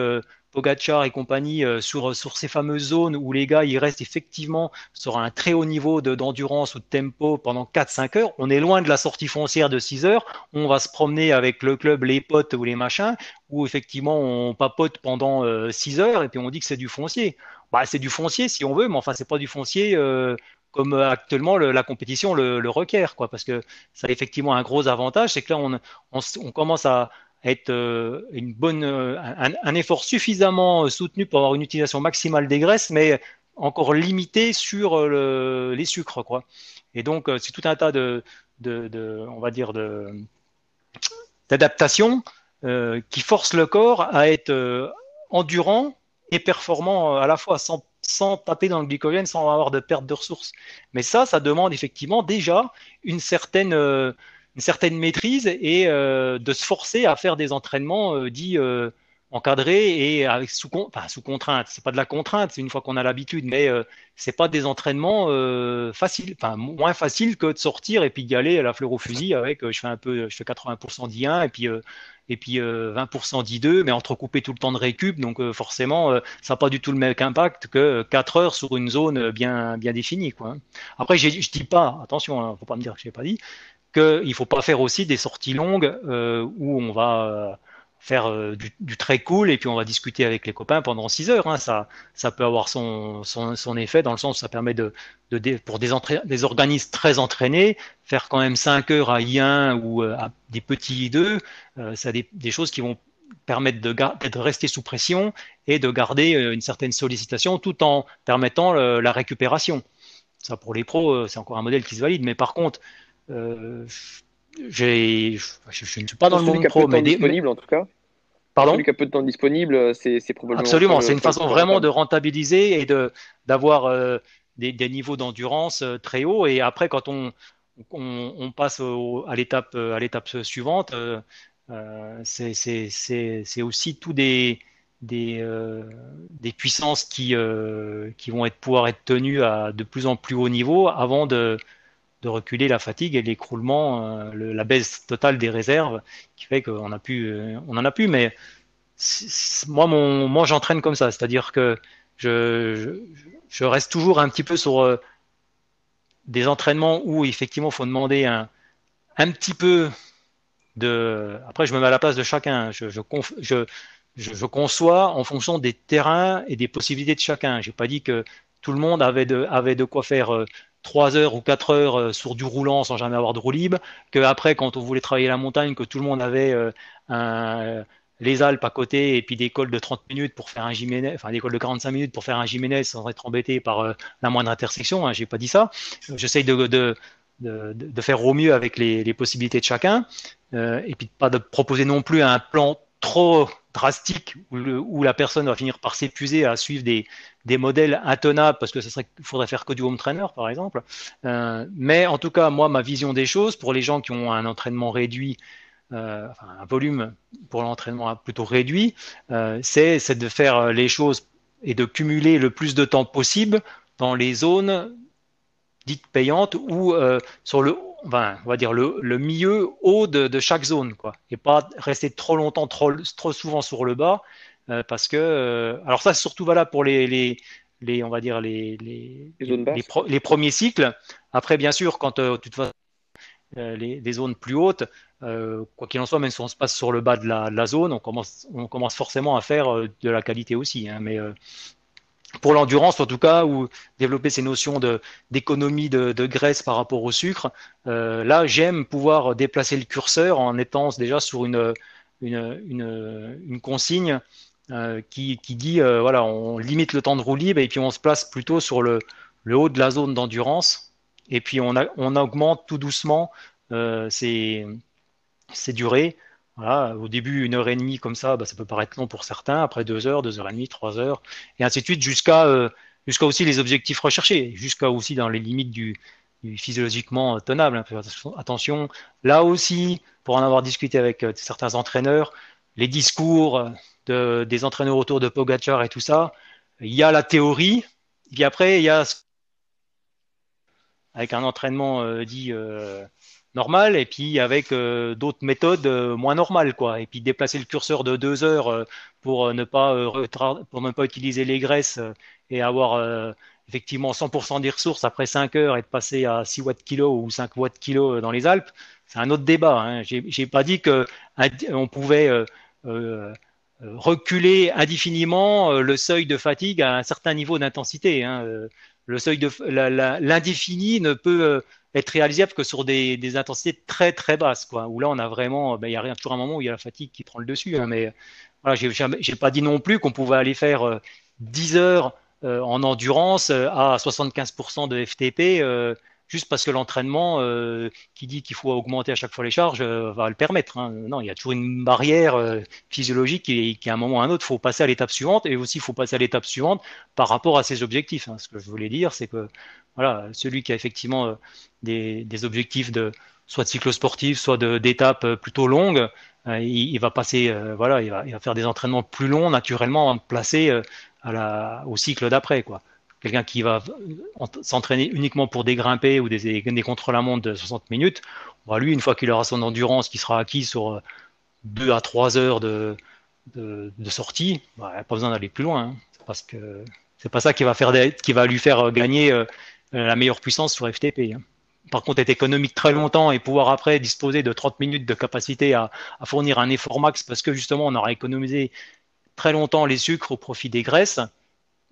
Pogachar et compagnie sur, sur ces fameuses zones où les gars ils restent effectivement sur un très haut niveau d'endurance ou de tempo pendant 4-5 heures. On est loin de la sortie foncière de 6 heures. On va se promener avec le club, les potes ou les machins, où effectivement on papote pendant 6 heures et puis on dit que c'est du foncier. Bah, c'est du foncier si on veut, mais enfin c'est pas du foncier comme euh, actuellement la compétition le, requiert, quoi, parce que ça a effectivement un gros avantage, c'est que là on, on, commence à être euh, une bonne, euh, un, effort suffisamment soutenu pour avoir une utilisation maximale des graisses, mais encore limité sur les sucres, quoi. Et donc c'est tout un tas de, de, on va dire d'adaptations qui forcent le corps à être endurant et performant à la fois sans sans taper dans le glycogène, sans avoir de perte de ressources. Mais ça, ça demande effectivement déjà une certaine, euh, une certaine maîtrise et euh, de se forcer à faire des entraînements euh, dits encadrés et avec sous, enfin, sous contrainte. C'est pas de la contrainte, c'est une fois qu'on a l'habitude, mais c'est pas des entraînements faciles, moins faciles que de sortir et puis d'y aller à la fleur au fusil avec. je fais un peu, je fais 80% d'I1 et puis et puis 20% euh, d'I2, mais entrecoupé tout le temps de récup, donc euh, forcément, euh, ça n'a pas du tout le même impact que 4 heures sur une zone bien, bien définie. Quoi. Hein. Après, je dis pas, attention, ne hein, faut pas me dire que je n'ai pas dit, qu'il ne faut pas faire aussi des sorties longues où on va faire euh, du, très cool et puis on va discuter avec les copains pendant 6 heures. Hein. Ça, ça peut avoir son, son, effet dans le sens où ça permet de, pour des, des organismes très entraînés, faire quand même 5 heures à I1 ou euh, à des petits I2, euh, ça des, choses qui vont permettre de, de, rester sous pression et de garder une certaine sollicitation tout en permettant la récupération. Ça pour les pros, c'est encore un modèle qui se valide, mais par contre, euh, j'ai, je, ne suis pas dans le monde pro, mais disponible en tout cas. Pardon Celui qui a peu de temps disponible, c'est, probablement. Absolument, c'est une façon vraiment de rentabiliser et de d'avoir euh, des, des, niveaux d'endurance euh, très hauts. Et après, quand on, on, on passe à l'étape à l'étape suivante, euh, c'est, c'est, c'est, aussi tout des des, des puissances qui, qui vont être, pouvoir être tenues à de plus en plus haut niveau avant de, de reculer la fatigue et l'écroulement, euh, la baisse totale des réserves qui fait qu'on euh, on en a pu. Mais moi, moi, j'entraîne comme ça, c'est-à-dire que je, reste toujours un petit peu sur euh, des entraînements où effectivement, faut demander un, petit peu de. Après, je me mets à la place de chacun. Je, je, je, je, conçois en fonction des terrains et des possibilités de chacun. J'ai pas dit que tout le monde avait de, avait de quoi faire 3 heures ou 4 heures euh, sur du roulant sans jamais avoir de roue libre, que après quand on voulait travailler la montagne, que tout le monde avait euh, un, les Alpes à côté et puis des cols de 30 minutes pour faire un Jiménez, enfin des cols de 45 minutes pour faire un Jiménez sans être embêté par euh, la moindre intersection. Hein, J'ai pas dit ça. J'essaye de, de, de, de, faire au mieux avec les, les possibilités de chacun euh, et puis pas de proposer non plus un plan trop drastique où, la personne va finir par s'épuiser à suivre des, modèles intenables parce que ce serait faudrait faire que du home trainer par exemple. Euh, mais en tout cas, moi, ma vision des choses pour les gens qui ont un entraînement réduit, euh, un volume pour l'entraînement plutôt réduit, euh, c'est de faire les choses et de cumuler le plus de temps possible dans les zones dites payantes ou sur le On va dire le, le milieu haut de, de, chaque zone, quoi, et pas rester trop longtemps, trop, trop souvent sur le bas, euh, parce que, euh, alors ça, c'est surtout valable pour les, les, les, on va dire les, les, les, les, premiers cycles. Après, bien sûr, quand euh, tu te vas les, les, zones plus hautes, quoi qu'il en soit, même si on se passe sur le bas de la, de la, zone, on commence, on commence forcément à faire de la qualité aussi. Hein, mais pour l'endurance, en tout cas, ou développer ces notions de d'économie de, de, graisse par rapport au sucre, euh, là, j'aime pouvoir déplacer le curseur en étant déjà sur une une, une, une consigne euh, qui, qui, dit euh, voilà, on limite le temps de roue libre et puis on se place plutôt sur le, le haut de la zone d'endurance et puis on, a, on augmente tout doucement euh, ces, ces durées. Voilà, au début, une heure et demie comme ça, bah, ça peut paraître long pour certains. Après deux heures, deux heures et demie, trois heures, et ainsi de suite, jusqu'à euh, jusqu'à aussi les objectifs recherchés, jusqu'à aussi dans les limites du, du physiologiquement tenable. Hein. Attention, là aussi, pour en avoir discuté avec certains entraîneurs, les discours de, des entraîneurs autour de Pogacar et tout ça, il y a la théorie, puis après, il y a avec un entraînement euh, dit euh, normales et puis avec d'autres méthodes moins normales quoi. Et puis déplacer le curseur de deux heures pour ne pas pour ne pas utiliser les graisses et avoir effectivement 100% des ressources après 5 heures et de passer à 6 watts kilo ou 5 watts kilo dans les Alpes, c'est un autre débat. Hein. J'ai pas dit que on pouvait euh, euh, reculer indéfiniment euh, le seuil de fatigue à un certain niveau d'intensité. Hein. Le seuil de l'indéfini ne peut être réalisable que sur des, intensités très très basses, quoi. Où là, on a vraiment, ben, il y a toujours un moment où il y a la fatigue qui prend le dessus. Hein. mais voilà, j'ai pas dit non plus qu'on pouvait aller faire 10 heures euh, en endurance euh, à 75% de FTP euh, juste parce que l'entraînement qui dit qu'il faut augmenter à chaque fois les charges va le permettre. Hein. Non, il y a toujours une barrière physiologique qui, à un moment ou à un autre, faut passer à l'étape suivante et aussi il faut passer à l'étape suivante par rapport à ses objectifs. Hein. Ce que je voulais dire, c'est que voilà, celui qui a effectivement des, objectifs de soit de cyclosportif, soit d'étapes plutôt longues, il, il, va passer, voilà, il va, il faire des entraînements plus longs naturellement la, au cycle d'après, quoi. Quelqu'un qui va s'entraîner uniquement pour dégrimper ou des, des contre-la-montre de 60 minutes, bah lui, une fois qu'il aura son endurance qui sera acquise sur 2 à 3 heures de, de, sortie, bah, il n'y a pas besoin d'aller plus loin. Hein. parce que c'est pas ça qui va, faire qui va lui faire gagner euh, la meilleure puissance sur FTP. Hein. Par contre, être économique très longtemps et pouvoir après disposer de 30 minutes de capacité à, fournir un effort max parce que justement on aura économisé très longtemps les sucres au profit des graisses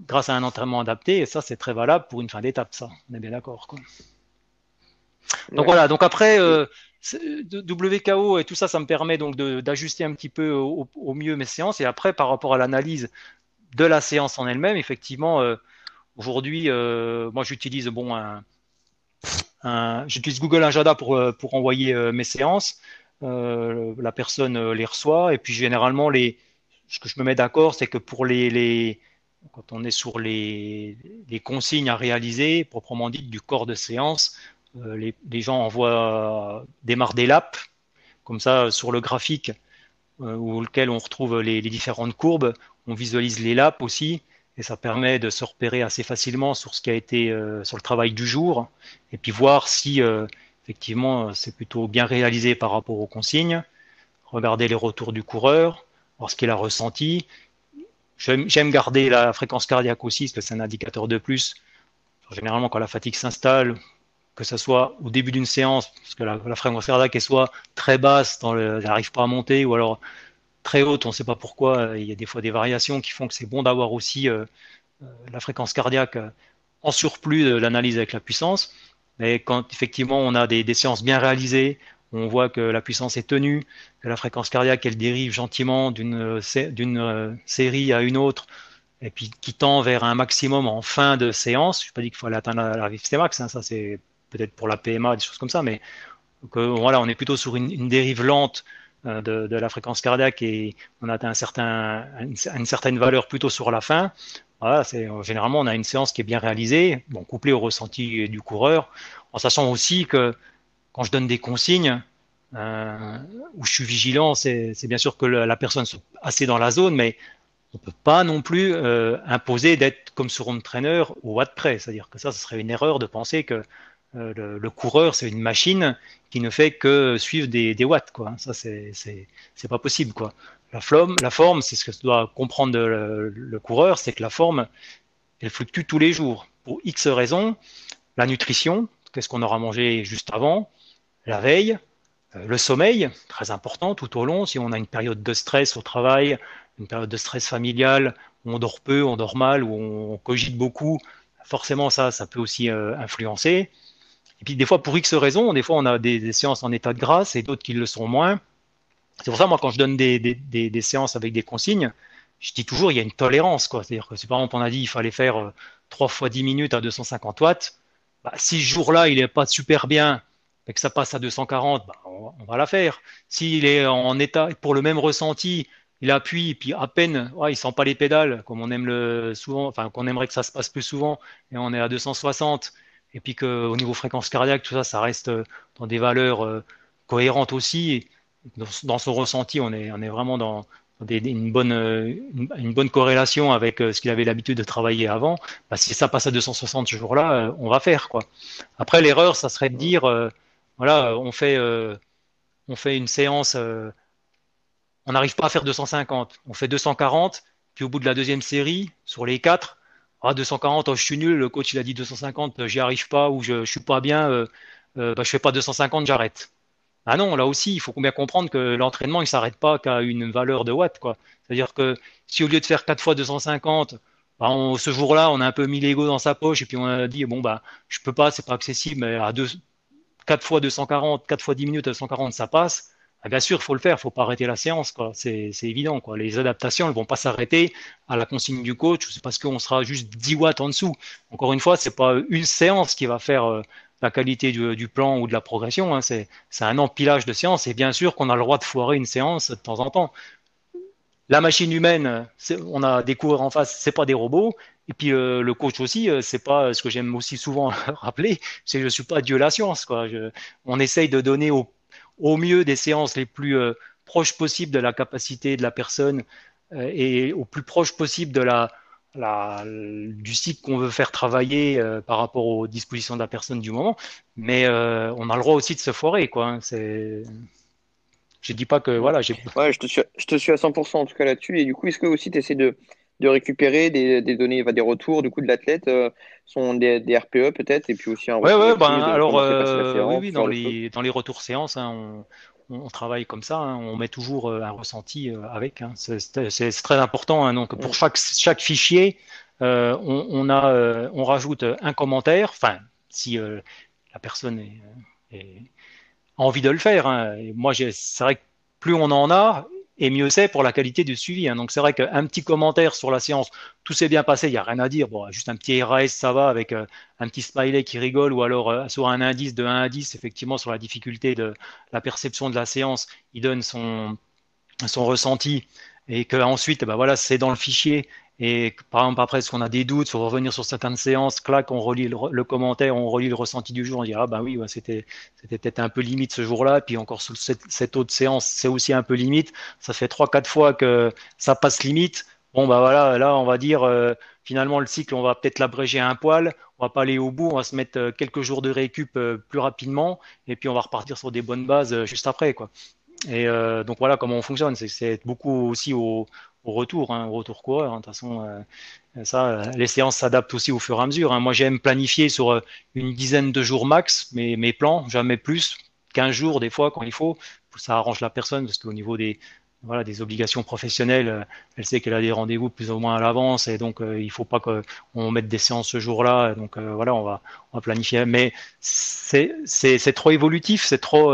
grâce à un entraînement adapté. Et ça, c'est très valable pour une fin d'étape, ça. On est bien d'accord. Donc voilà, donc après, euh, WKO et tout ça, ça me permet donc d'ajuster un petit peu au, mieux mes séances. Et après, par rapport à l'analyse de la séance en elle-même, effectivement, euh, aujourd'hui, euh, moi j'utilise bon un, j'utilise Google Agenda pour, pour envoyer mes séances. la personne les reçoit et puis généralement les, ce que je me mets d'accord, c'est que pour les, les, quand on est sur les, consignes à réaliser, proprement dites, du corps de séance, euh, les, gens envoient, démarrent des laps, comme ça, sur le graphique euh, où lequel on retrouve les, différentes courbes, on visualise les laps aussi, et ça permet de se repérer assez facilement sur ce qui a été, euh, sur le travail du jour, et puis voir si euh, effectivement c'est plutôt bien réalisé par rapport aux consignes, regarder les retours du coureur, ce qu'il a ressenti. J'aime garder la fréquence cardiaque aussi, parce que c'est un indicateur de plus. Généralement, quand la fatigue s'installe, que ce soit au début d'une séance, parce que la, fréquence cardiaque est soit très basse, elle n'arrive pas à monter, ou alors très haute, on ne sait pas pourquoi. Il y a des fois des variations qui font que c'est bon d'avoir aussi euh, euh, la fréquence cardiaque en surplus de l'analyse avec la puissance. Mais quand effectivement on a des séances bien réalisées, on voit que la puissance est tenue, que la fréquence cardiaque elle dérive gentiment d'une d'une euh, série à une autre, et puis qui tend vers un maximum en fin de séance. Je n'ai pas qu'il aller atteindre la, la max, hein, ça c'est peut-être pour la PMA, des choses comme ça, mais on est plutôt sur une, dérive lente euh, de, la fréquence cardiaque et on atteint une, certaine valeur plutôt sur la fin. Voilà, généralement on a une séance qui est bien réalisée, bon couplée au ressenti du coureur, en sachant aussi que quand je donne des consignes, euh, où je suis vigilant, c'est bien sûr que la personne soit assez dans la zone, mais on peut pas non plus euh, imposer d'être comme sur home trainer au watt près. C'est-à-dire que ça, ce serait une erreur de penser que euh, le, coureur, c'est une machine qui ne fait que suivre des, watts. Quoi. Ça, c'est pas possible. Quoi. La, forme, la forme, c'est ce que doit comprendre le, le coureur, c'est que la forme, elle fluctue tous les jours. Pour X raisons, la nutrition, qu'est-ce qu'on aura mangé juste avant, la veille, euh, le sommeil, très important tout au long. Si on a une période de stress au travail, une période de stress familial, où on dort peu, on dort mal, où on cogite beaucoup, forcément ça, ça peut aussi euh, influencer. Et puis des fois, pour X raisons, des fois on a des, séances en état de grâce et d'autres qui le sont moins. C'est pour ça, moi, quand je donne des, séances avec des consignes, je dis toujours, il y a une tolérance. C'est-à-dire que si par exemple on a dit il fallait faire 3 euh, fois 10 minutes à 250 watts, bah, si ce jour-là il n'est pas super bien, et que ça passe à 240, bah, on, va la faire. S'il est en état, pour le même ressenti, il appuie, puis à peine, ouais, il sent pas les pédales, comme on aime le souvent, enfin qu'on aimerait que ça se passe plus souvent, et on est à 260, et puis qu'au niveau fréquence cardiaque, tout ça, ça reste euh, dans des valeurs euh, cohérentes aussi. Dans, son ressenti, on est, vraiment dans, une, bonne, une, bonne corrélation avec euh, ce qu'il avait l'habitude de travailler avant. Bah, si ça passe à 260 ce jour-là, on va faire quoi. Après, l'erreur, ça serait de dire voilà, on fait, on fait une séance, on n'arrive pas à faire 250, on fait 240, puis au bout de la deuxième série, sur les quatre, ah, 240, je suis nul, le coach il a dit 250, j'y arrive pas ou je, je suis pas bien, euh, euh, bah, je fais pas 250, j'arrête. Ah non, là aussi, il faut bien comprendre que l'entraînement, il s'arrête pas qu'à une valeur de watts. C'est-à-dire que si au lieu de faire 4 fois 250, bah, ce jour-là, on a un peu mis l'ego dans sa poche et puis on a dit, bon, bah, je peux pas, c'est pas accessible, mais à 4 fois 240, 4 fois 10 minutes à 240, ça passe. Ah, bien sûr, il faut le faire, il faut pas arrêter la séance. C'est, évident, quoi. Les adaptations, elles vont pas s'arrêter à la consigne du coach, c'est parce qu'on sera juste 10 watts en dessous. Encore une fois, c'est pas une séance qui va faire euh, la qualité du, plan ou de la progression, hein. c'est, un empilage de séances, et bien sûr qu'on a le droit de foirer une séance de temps en temps. La machine humaine, on a des en face, c'est pas des robots, et puis euh, le coach aussi, euh, c'est pas ce que j'aime aussi souvent rappeler, c'est que je suis pas Dieu la science, quoi. on essaye de donner au mieux des séances les plus euh, proches possibles de la capacité de la personne euh, et au plus proche possible de la, du cycle qu'on veut faire travailler par rapport aux dispositions de la personne du moment. Mais on a le droit aussi de se foirer, quoi. Hein. c'est je dis pas que voilà j'ai ouais je te suis je te suis à 100% en tout cas là-dessus et du coup est-ce que aussi tu essaies de de récupérer des, des données, des retours du coup de l'athlète, euh, sont des, des, RPE peut-être, et puis aussi un ouais, ouais, ben, alors euh, oui, dans les dans les retours séances, hein, on, on, travaille comme ça, hein, on met toujours euh, un ressenti avec. Hein, c'est très important. Hein, donc pour chaque chaque fichier, on, on, a on rajoute un commentaire. Enfin, si la personne est, est, a envie de le faire. Moi, c'est vrai que plus on en a, et mieux c'est pour la qualité du suivi. Hein. Donc c'est vrai qu'un petit commentaire sur la séance, tout s'est bien passé, il n'y a rien à dire. Bon, juste un petit RAS, ça va, avec euh, un petit smiley qui rigole, ou alors euh, sur un indice de 1 à 10, effectivement, sur la difficulté de la perception de la séance, il donne son, son ressenti, et qu'ensuite, ben voilà, c'est dans le fichier, et par exemple, après, est-ce qu'on a des doutes, faut revenir sur certaines séances, clac, on relit le, commentaire, on relit le ressenti du jour, on dit, ah ben oui, c'était c'était peut-être un peu limite ce jour-là, puis encore sous cette, autre séance, c'est aussi un peu limite. Ça fait trois, quatre fois que ça passe limite. Bon, bah voilà, là, on va dire, euh, finalement, le cycle, on va peut-être l'abréger un poil, on va pas aller au bout, on va se mettre euh, quelques jours de récup euh, plus rapidement, et puis on va repartir sur des bonnes bases juste après, quoi. Et donc voilà comment on fonctionne. C'est beaucoup aussi au, au retour, hein, au retour coureur. Hein. De toute façon, euh, ça, les séances s'adaptent aussi au fur et à mesure. Hein. Moi, j'aime planifier sur euh, une dizaine de jours max mes, mes plans, jamais plus, 15 jours des fois quand il faut. Ça arrange la personne parce qu'au niveau des, voilà, des obligations professionnelles, euh, elle sait qu'elle a des rendez-vous plus ou moins à l'avance et donc il il faut pas qu'on mette des séances ce jour-là. Donc voilà, on va, on va planifier. Mais c'est trop évolutif, c'est trop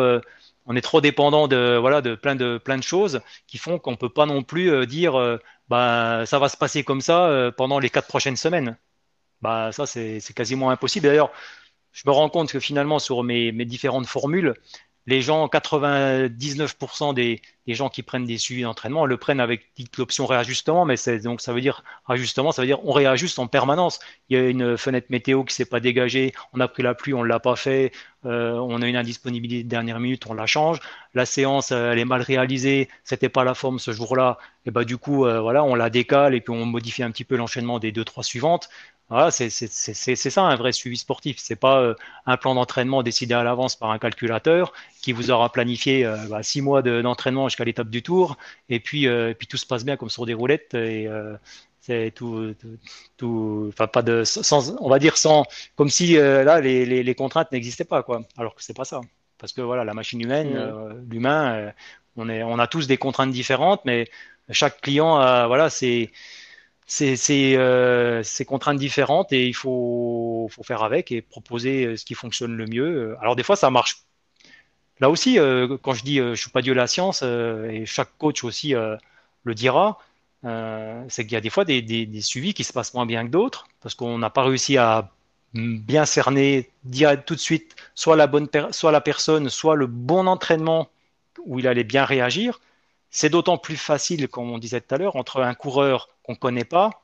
on est trop dépendant de voilà de plein de plein de choses qui font qu'on peut pas non plus euh, dire euh, bah ça va se passer comme ça euh, pendant les quatre prochaines semaines. Bah ça c'est quasiment impossible. D'ailleurs, je me rends compte que finalement sur mes, mes différentes formules, les gens, 99% des, gens qui prennent des suivis d'entraînement le prennent avec l'option réajustement, mais donc ça veut dire ajustement, ça veut dire on réajuste en permanence. Il y a une fenêtre météo qui s'est pas dégagée, on a pris la pluie, on l'a pas fait, euh, on a une indisponibilité de dernière minute, on la change. La séance, euh, elle est mal réalisée, c'était pas la forme ce jour-là, et bah du coup, euh, voilà, on la décale et puis on modifie un petit peu l'enchaînement des deux trois suivantes. Voilà, c'est ça un vrai suivi sportif. C'est pas euh, un plan d'entraînement décidé à l'avance par un calculateur qui vous aura planifié euh, bah, six mois d'entraînement jusqu'à l'étape du tour, et puis, euh, puis tout se passe bien comme sur des roulettes et c'est tout, tout, enfin pas de, sans, on va dire sans, comme si là les, les, les contraintes n'existaient pas quoi. Alors que c'est pas ça, parce que voilà la machine humaine, mmh. l'humain, on est, on a tous des contraintes différentes, mais chaque client a voilà c'est euh, c'est contraintes différentes et il faut, faut, faire avec et proposer euh, ce qui fonctionne le mieux. Alors des fois ça marche. Là aussi, euh, quand je dis je suis pas Dieu la science et chaque coach aussi le dira, c'est qu'il y a des fois des, des, des, suivis qui se passent moins bien que d'autres parce qu'on n'a pas réussi à bien cerner, dire tout de suite soit la bonne soit la personne, soit le bon entraînement où il allait bien réagir. C'est d'autant plus facile, comme on disait tout à l'heure, entre un coureur qu'on ne connaît pas,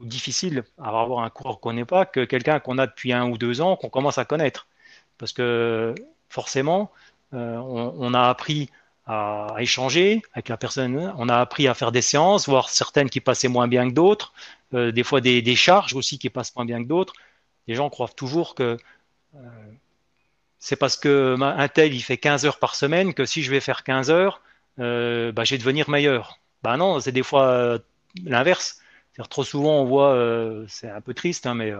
ou difficile à avoir un coureur qu'on ne connaît pas, que quelqu'un qu'on a depuis un ou deux ans, qu'on commence à connaître. Parce que forcément, euh, on, a appris à, échanger avec la personne, on a appris à faire des séances, voir certaines qui passaient moins bien que d'autres, euh, des fois des, charges aussi qui passent moins bien que d'autres. Les gens croient toujours que euh, c'est parce que un tel il fait 15 heures par semaine que si je vais faire 15 heures, euh, bah, je vais devenir meilleur. Bah non, c'est des fois euh, l'inverse. Trop souvent, on voit, euh, c'est un peu triste, hein, mais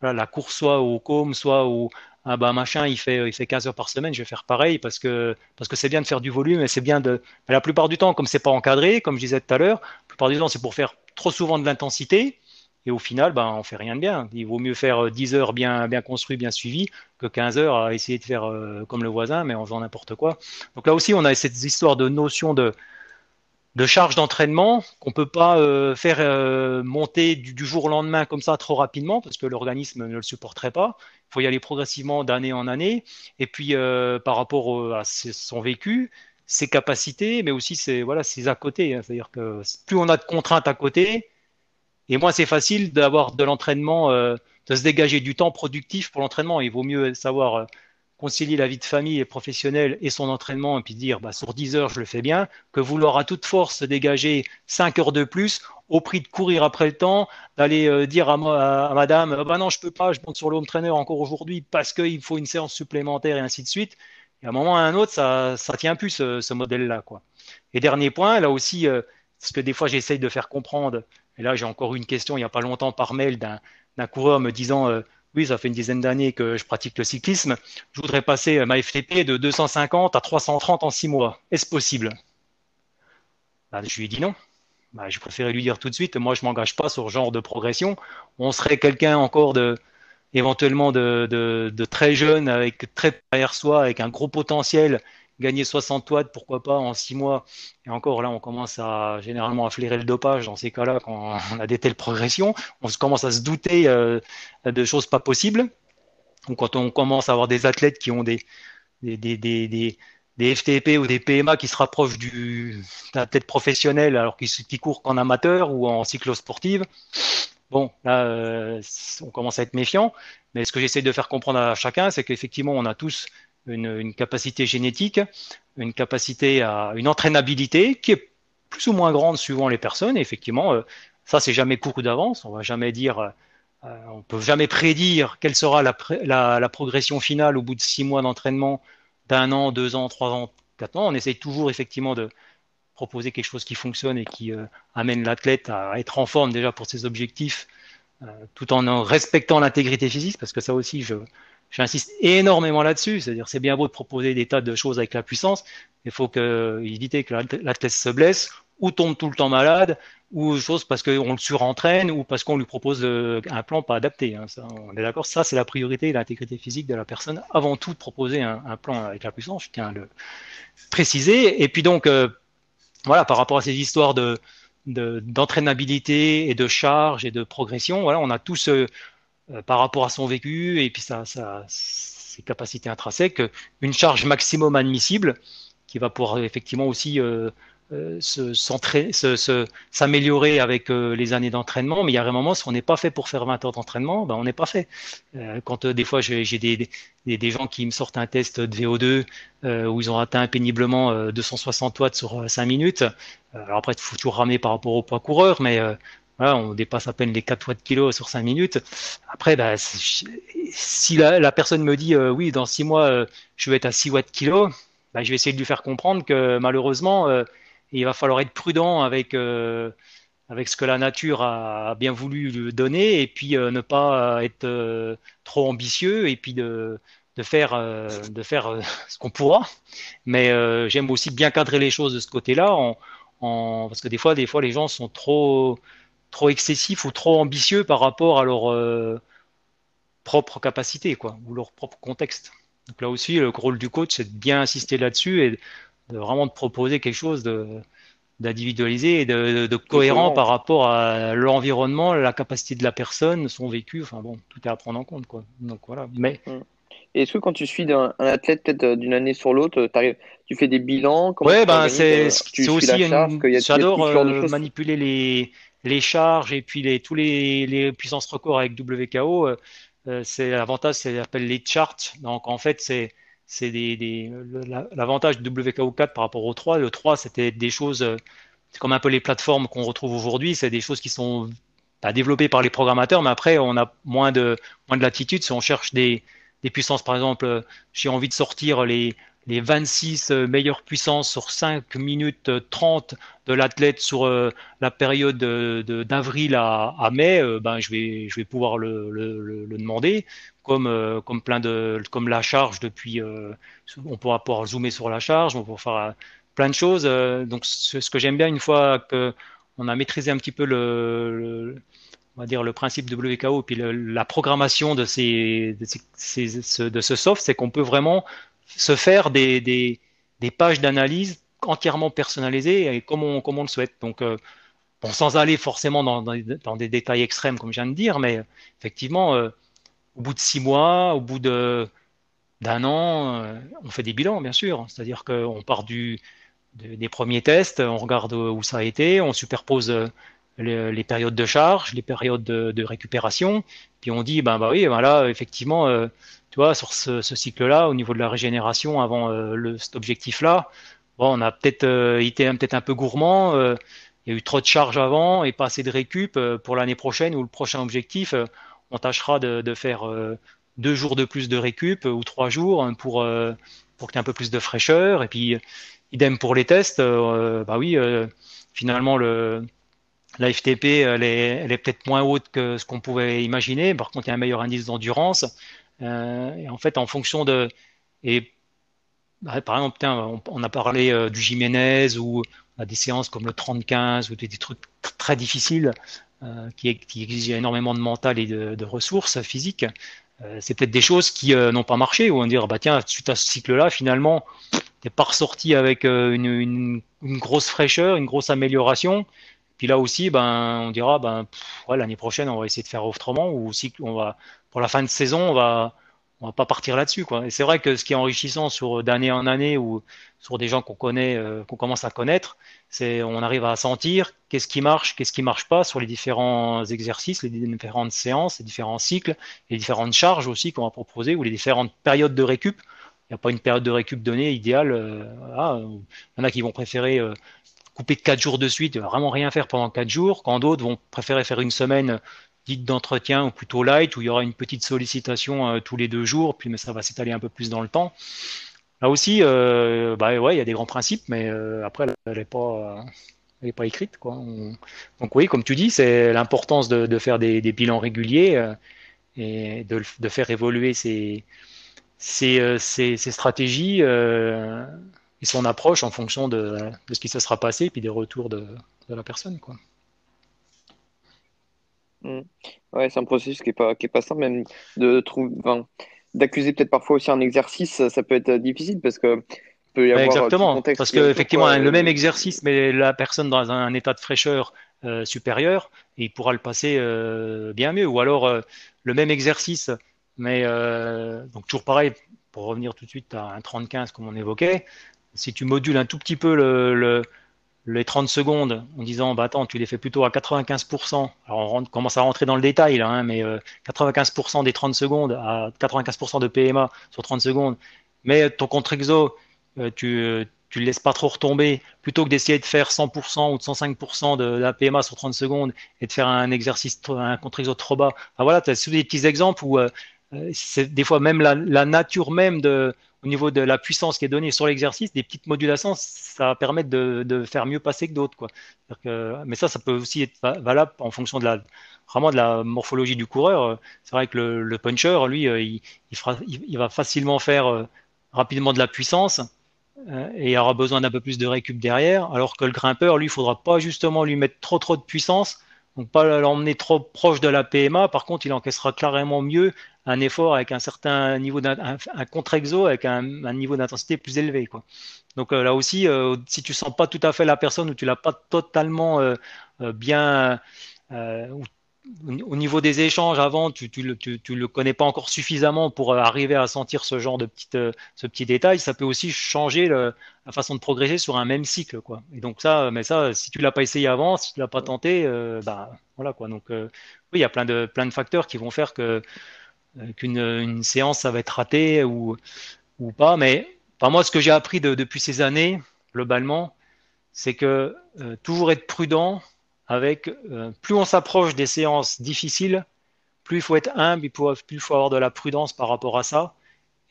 voilà, la course soit au com, soit au ah bah machin, il fait il fait 15 heures par semaine, je vais faire pareil parce que parce que c'est bien de faire du volume et c'est bien de. Mais la plupart du temps, comme c'est pas encadré, comme je disais tout à l'heure, la plupart du temps, c'est pour faire trop souvent de l'intensité. Et au final, ben, on fait rien de bien. Il vaut mieux faire 10 heures bien, bien construit, bien suivi, que 15 heures à essayer de faire comme le voisin, mais en faisant n'importe quoi. Donc là aussi, on a cette histoire de notion de, de charge d'entraînement qu'on peut pas euh, faire euh, monter du, jour au lendemain comme ça trop rapidement parce que l'organisme ne le supporterait pas. Il faut y aller progressivement d'année en année. Et puis euh, par rapport à son vécu, ses capacités, mais aussi ses voilà ses à côté. C'est-à-dire que plus on a de contraintes à côté, et moins c'est facile d'avoir de l'entraînement, de se dégager du temps productif pour l'entraînement. Il vaut mieux savoir concilier la vie de famille et professionnelle et son entraînement et puis dire bah, sur 10 heures je le fais bien, que vouloir à toute force dégager 5 heures de plus au prix de courir après le temps, d'aller euh, dire à, à, madame bah non je peux pas, je monte sur l'home trainer encore aujourd'hui parce qu'il faut une séance supplémentaire et ainsi de suite. Et à un moment à un autre, ça ça tient plus ce, modèle-là. quoi. Et dernier point, là aussi, euh, ce que des fois j'essaye de faire comprendre, et là j'ai encore une question il n'y a pas longtemps par mail d'un coureur me disant euh, oui, ça fait une dizaine d'années que je pratique le cyclisme, je voudrais passer ma FTP de 250 à 330 en six mois. Est-ce possible? Bah, Je lui ai dit non. Bah, je préférais lui dire tout de suite, moi je ne m'engage pas sur ce genre de progression. On serait quelqu'un encore éventuellement de, de, très jeune, avec très derrière soi, avec un gros potentiel gagner 60 watts, pourquoi pas, en 6 mois. Et encore là, on commence à généralement à flairer le dopage dans ces cas-là quand on a des telles progressions. On commence à se douter euh, de choses pas possibles. Ou quand on commence à avoir des athlètes qui ont des, des, des, des, des FTP ou des PMA qui se rapprochent du athlète professionnel alors qu'ils qui courent qu'en amateur ou en cyclosportive. Bon, là, euh, on commence à être méfiant. Mais ce que j'essaie de faire comprendre à chacun, c'est qu'effectivement, on a tous une, capacité génétique, une capacité à une entraînabilité qui est plus ou moins grande suivant les personnes. Effectivement, euh, ça c'est jamais couru d'avance. On va jamais dire, euh, euh, on peut jamais prédire quelle sera la, progression finale au bout de six mois d'entraînement, d'un an, deux ans, trois ans, quatre ans. On essaye toujours effectivement de proposer quelque chose qui fonctionne et qui amène l'athlète à être en forme déjà pour ses objectifs, tout en respectant l'intégrité physique, parce que ça aussi, je, J'insiste énormément là-dessus, c'est-à-dire c'est bien beau de proposer des tas de choses avec la puissance, il faut éviter que l'athlète se blesse ou tombe tout le temps malade ou chose parce qu'on le surentraîne ou parce qu'on lui propose euh, un plan pas adapté. Hein. on est d'accord, ça c'est la priorité, l'intégrité physique de la personne. Avant tout de proposer un, plan avec la puissance, je tiens à le préciser. Et puis donc, euh, voilà, par rapport à ces histoires de d'entraînabilité et de charge et de progression, voilà, on a tous euh, euh, par rapport à son vécu et puis sa, ses capacités intrinsèques, une charge maximum admissible qui va pouvoir effectivement aussi euh, euh s'améliorer avec euh, les années d'entraînement. Mais il y a un moment, si on n'est pas fait pour faire 20 heures d'entraînement, ben on n'est pas fait. quand des fois j'ai des, des, des, gens qui me sortent un test de VO2 où ils ont atteint péniblement 260 watts sur 5 minutes, alors après il faut toujours ramener par rapport au poids coureur, mais on dépasse à peine les 4 watts kilo sur 5 minutes. Après, bah, si la, personne me dit euh, oui, dans 6 mois, euh, je vais être à 6 watts kilo, bah, je vais essayer de lui faire comprendre que malheureusement, euh, il va falloir être prudent avec, avec ce que la nature a, bien voulu lui donner et puis ne pas être trop ambitieux et puis de, de faire, de faire ce qu'on pourra. Mais j'aime aussi bien cadrer les choses de ce côté-là, parce que des fois, des fois, les gens sont trop trop excessif ou trop ambitieux par rapport à leur euh, propre capacité, quoi, ou leur propre contexte. Donc là aussi, le rôle du coach, c'est de bien insister là-dessus et de vraiment de proposer quelque chose de d'individualisé et de, cohérent par rapport à l'environnement, la capacité de la personne, son vécu. Enfin bon, tout est à prendre en compte, quoi. Donc voilà. Mais est-ce que quand tu suis un, athlète peut-être euh, d'une année sur l'autre, tu fais des bilans Ouais, ben c'est aussi une... J'adore euh, manipuler les les charges et puis les, tous les, puissances records avec WKO, euh, euh, c'est l'avantage, c'est appelle les charts. Donc en fait, c'est l'avantage de WKO 4 par rapport au 3. Le 3, c'était des choses, euh, c'est comme un peu les plateformes qu'on retrouve aujourd'hui, c'est des choses qui sont pas développées par les programmateurs, mais après, on a moins de, moins de latitude si on cherche des puissances, par exemple, j'ai envie de sortir les, les 26 meilleures puissances sur 5 minutes 30 de l'athlète sur la période d'avril à, mai, ben, je, vais, je vais pouvoir le, le, demander. Comme, comme plein de comme la charge depuis on pourra pouvoir zoomer sur la charge on pourra faire plein de choses donc ce, que j'aime bien une fois que on a maîtrisé un petit peu le, on va dire le principe de WKO et puis la programmation de, ces, de, ce soft, c'est qu'on peut vraiment se faire des, des, pages d'analyse entièrement personnalisées et comme on, comme on le souhaite. Donc, euh, sans aller forcément dans, dans, des détails extrêmes, comme je viens de dire, mais effectivement, euh, au bout de six mois, au bout de d'un an, euh, on fait des bilans, bien sûr. C'est-à-dire qu'on part du, des premiers tests, on regarde où ça a été, on superpose les, périodes de charge, les périodes de, récupération, puis on dit ben bah oui, ben là effectivement, euh, tu vois, sur ce, cycle-là, au niveau de la régénération avant euh, cet objectif-là, bon, on a peut-être euh, été peut-être un peu gourmand. il y a eu trop de charge avant et pas assez de récup pour l'année prochaine ou le prochain objectif. on tâchera de, faire deux jours de plus de récup ou trois jours pour pour qu'il y ait un peu plus de fraîcheur. Et puis idem pour les tests. bah oui, finalement le la FTP, elle est, peut-être moins haute que ce qu'on pouvait imaginer. Par contre, il y a un meilleur indice d'endurance. Euh, et en fait, en fonction de. Et, bah, par exemple, on, a parlé euh, du Jiménez ou on a des séances comme le 30-15 ou des, trucs très difficiles euh, qui, exigent énormément de mental et de, ressources physiques. c'est peut-être des choses qui n'ont pas marché ou on dire bah tiens suite à ce cycle-là finalement t'es pas ressorti avec une, grosse fraîcheur, une grosse amélioration puis là aussi, ben, on dira, ben, l'année prochaine, on va essayer de faire autrement, ou aussi, on va, pour la fin de saison, on va, on va pas partir là-dessus, quoi. Et c'est vrai que ce qui est enrichissant sur d'année en année ou sur des gens qu'on connaît, euh, qu'on commence à connaître, c'est on arrive à sentir qu'est-ce qui marche, qu'est-ce qui marche pas sur les différents exercices, les différentes séances, les différents cycles, les différentes charges aussi qu'on va proposer ou les différentes périodes de récup. Il n'y a pas une période de récup donnée idéale. Euh, il y en a qui vont préférer euh, couper quatre jours de suite, vraiment rien faire pendant quatre jours, quand d'autres vont préférer faire une semaine dite d'entretien ou plutôt light, où il y aura une petite sollicitation euh, tous les deux jours, puis mais ça va s'étaler un peu plus dans le temps. Là aussi, euh, bah ouais, il y a des grands principes, mais euh, après, elle n'est pas, pas écrite, quoi. Donc oui, comme tu dis, c'est l'importance de, faire des, bilans réguliers et de, faire évoluer ces, ces, ces stratégies et son approche en fonction de, de, ce qui se sera passé et puis des retours de, de la personne. Quoi. Mmh. Ouais, c'est un processus qui n'est pas, qui est pas simple, même de trouver. Enfin, d'accuser peut-être parfois aussi un exercice, ça peut être difficile parce que peut y avoir Exactement, parce qu'effectivement, le même exercice, mais la personne dans un, état de fraîcheur euh, supérieur, il pourra le passer euh, bien mieux. Ou alors euh, le même exercice, mais donc toujours pareil, pour revenir tout de suite à un 30-15 comme on évoquait, si tu modules un tout petit peu le, les 30 secondes en disant bah attends tu les fais plutôt à 95%, alors on commence à rentrer dans le détail hein, mais 95% euh, des 30 secondes à 95% de PMA sur 30 secondes, mais ton contre-exo euh, tu tu le laisses pas trop retomber, plutôt que d'essayer de faire 100% ou de 105% de, la PMA sur 30 secondes et de faire un exercice, un contre-exo trop bas. Voilà, tu as des petits exemples où euh, c'est des fois même la, nature même au niveau de la puissance qui est donnée sur l'exercice, des petites modulations, ça va permettre de, faire mieux passer que d'autres. Mais ça, ça peut aussi être valable en fonction de la, vraiment de la morphologie du coureur. C'est vrai que le, le puncher, lui, euh, il, va facilement faire euh, rapidement de la puissance euh, et il aura besoin d'un peu plus de récup derrière, alors que le grimpeur, lui, il faudra pas justement lui mettre trop trop de puissance, donc pas l'emmener trop proche de la PMA. Par contre, il encaissera clairement mieux un effort avec un certain niveau d'un un, contre-exo avec un, niveau d'intensité plus élevé. Quoi. Donc euh, là aussi, euh, si tu sens pas tout à fait la personne ou tu l'as pas totalement euh, bien au niveau des échanges avant, tu, tu, le, tu, le connais pas encore suffisamment pour arriver à sentir ce genre de petite, ce petit détail. Ça peut aussi changer la façon de progresser sur un même cycle, quoi. Et donc ça, mais ça, si tu l'as pas essayé avant, si tu l'as pas tenté, bah voilà quoi. Donc oui, il y a plein de plein de facteurs qui vont faire que qu'une une séance ça va être ratée ou, ou pas. Mais par moi, ce que j'ai appris de, depuis ces années, globalement, c'est que euh, toujours être prudent avec euh, plus on s'approche des séances difficiles, plus il faut être humble, plus il faut avoir de la prudence par rapport à ça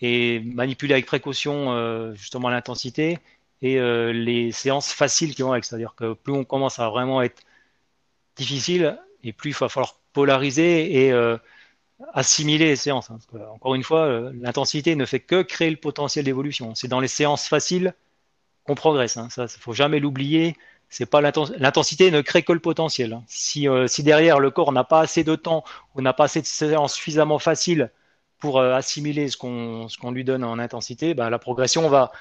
et manipuler avec précaution euh, justement l'intensité et euh, les séances faciles qui vont avec. C'est-à-dire que plus on commence à vraiment être difficile, et plus il va falloir polariser et euh, assimiler les séances. Hein. encore une fois, l'intensité ne fait que créer le potentiel d'évolution. C'est dans les séances faciles qu'on progresse. Hein. Ça, il faut jamais l'oublier. C'est pas l'intensité ne crée que le potentiel. Hein. Si, si derrière le corps n'a pas assez de temps ou n'a pas assez de séances suffisamment faciles pour euh, assimiler ce qu'on lui donne en intensité, bah, la progression va,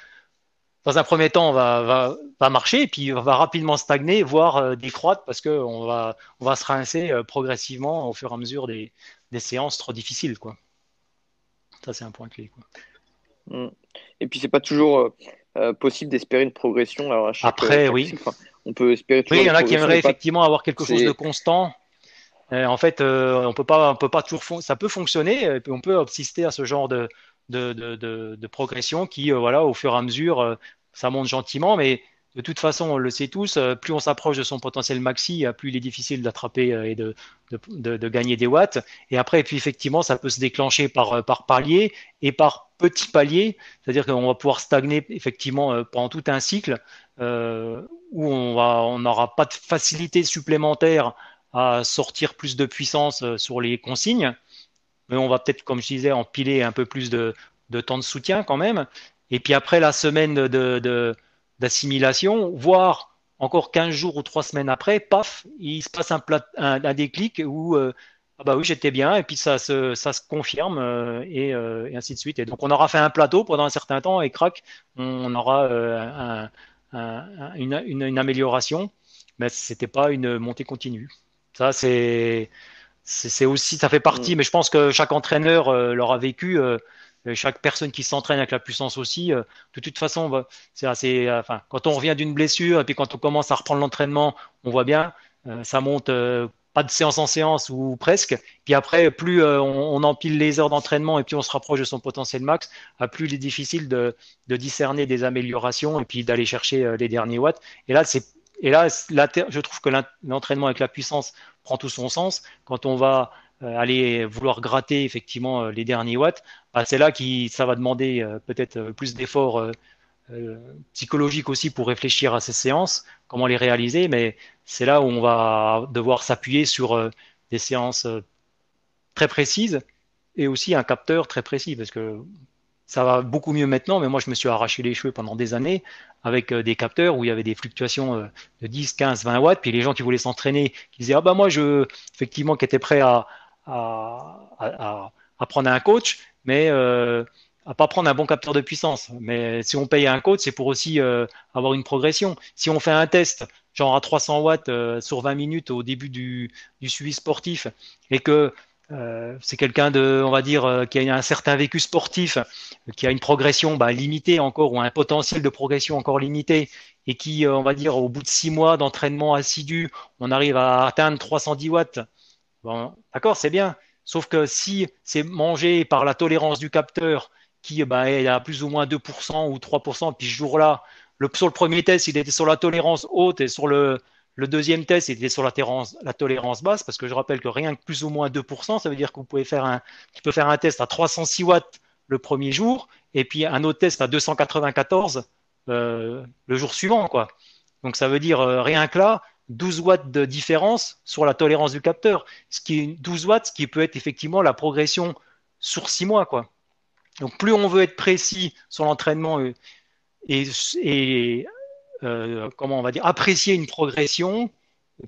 dans un premier temps, va, marcher et puis va rapidement stagner, voire euh, décroître parce qu'on va, se rincer euh, progressivement au fur et à mesure des, des séances trop difficiles. Quoi. Ça, c'est un point clé. Quoi. Mmh. Et puis, c'est pas toujours possible d'espérer une progression. Alors, Après, oui. on peut espérer. Oui, il y en a qui aimeraient effectivement avoir quelque chose de constant. Euh, en fait, euh, on peut pas, on peut pas toujours, ça peut fonctionner, on peut assister à ce genre de, de, de, de, progression qui, euh, voilà, au fur et à mesure, ça monte gentiment, mais de toute façon, on le sait tous, plus on s'approche de son potentiel maxi, plus il est difficile d'attraper et de, de, de, gagner des watts. Et après, puis effectivement, ça peut se déclencher par, par palier et par petits paliers, c'est-à-dire qu'on va pouvoir stagner effectivement pendant tout un cycle euh, où on n'aura pas de facilité supplémentaire à sortir plus de puissance euh, sur les consignes. Mais on va peut-être, comme je disais, empiler un peu plus de, temps de soutien quand même. Et puis après la semaine d'assimilation, voire encore 15 jours ou 3 semaines après, paf, il se passe un, un, déclic où euh, ah bah oui, j'étais bien, et puis ça se, ça se confirme, euh, et, ainsi de suite. Et donc on aura fait un plateau pendant un certain temps, et crac, on aura une, une, amélioration, mais ce n'était pas une montée continue. Ça, c'est c'est aussi, ça fait partie, mm. mais je pense que chaque entraîneur euh, l'aura vécu, euh, chaque personne qui s'entraîne avec la puissance aussi. Euh, de toute façon, c'est assez, enfin, quand on revient d'une blessure et puis quand on commence à reprendre l'entraînement, on voit bien, ça monte pas de séance en séance ou presque. Puis après, plus on, empile les heures d'entraînement et puis on se rapproche de son potentiel max, plus il est difficile de, discerner des améliorations et puis d'aller chercher les derniers watts. Et là, c'est et là, je trouve que l'entraînement avec la puissance prend tout son sens. Quand on va euh, aller vouloir gratter effectivement euh, les derniers watts, bah, c'est là que ça va demander euh, peut-être plus d'efforts psychologiques aussi pour réfléchir à ces séances, comment les réaliser. Mais c'est là où on va devoir s'appuyer sur des séances très précises et aussi un capteur très précis parce que ça va beaucoup mieux maintenant, mais moi je me suis arraché les cheveux pendant des années avec euh, des capteurs où il y avait des fluctuations euh, de 10, 15, 20 watts, puis les gens qui voulaient s'entraîner, qui disaient ah bah moi je effectivement qui étaient prêts à, à, à, prendre un coach, mais euh, à pas prendre un bon capteur de puissance. Mais si on paye un coach, c'est pour aussi euh, avoir une progression. Si on fait un test genre à 300 watts sur 20 minutes au début du, suivi sportif et que euh, c'est quelqu'un de, on va dire, euh, qui a un certain vécu sportif, qui a une progression bah, limitée encore ou un potentiel de progression encore limité, et qui, euh, on va dire, au bout de six mois d'entraînement assidu, on arrive à atteindre 310 watts. D'accord, c'est bien. Sauf que si c'est mangé par la tolérance du capteur, qui bah, est à plus ou moins 2% ou 3%, puis ce jour-là, sur le premier test, il était sur la tolérance haute et sur le, deuxième test était sur la tolérance, la tolérance basse, parce que je rappelle que rien que plus ou moins 2%, ça veut dire que vous pouvez faire un, faire un test à 306 watts le premier jour, et puis un autre test à 294 euh, le jour suivant, quoi. Donc ça veut dire euh, rien que là, 12 watts de différence sur la tolérance du capteur, ce qui est 12 watts, ce qui peut être effectivement la progression sur 6 mois, quoi. Donc plus on veut être précis sur l'entraînement euh, et, euh, comment on va dire, apprécier une progression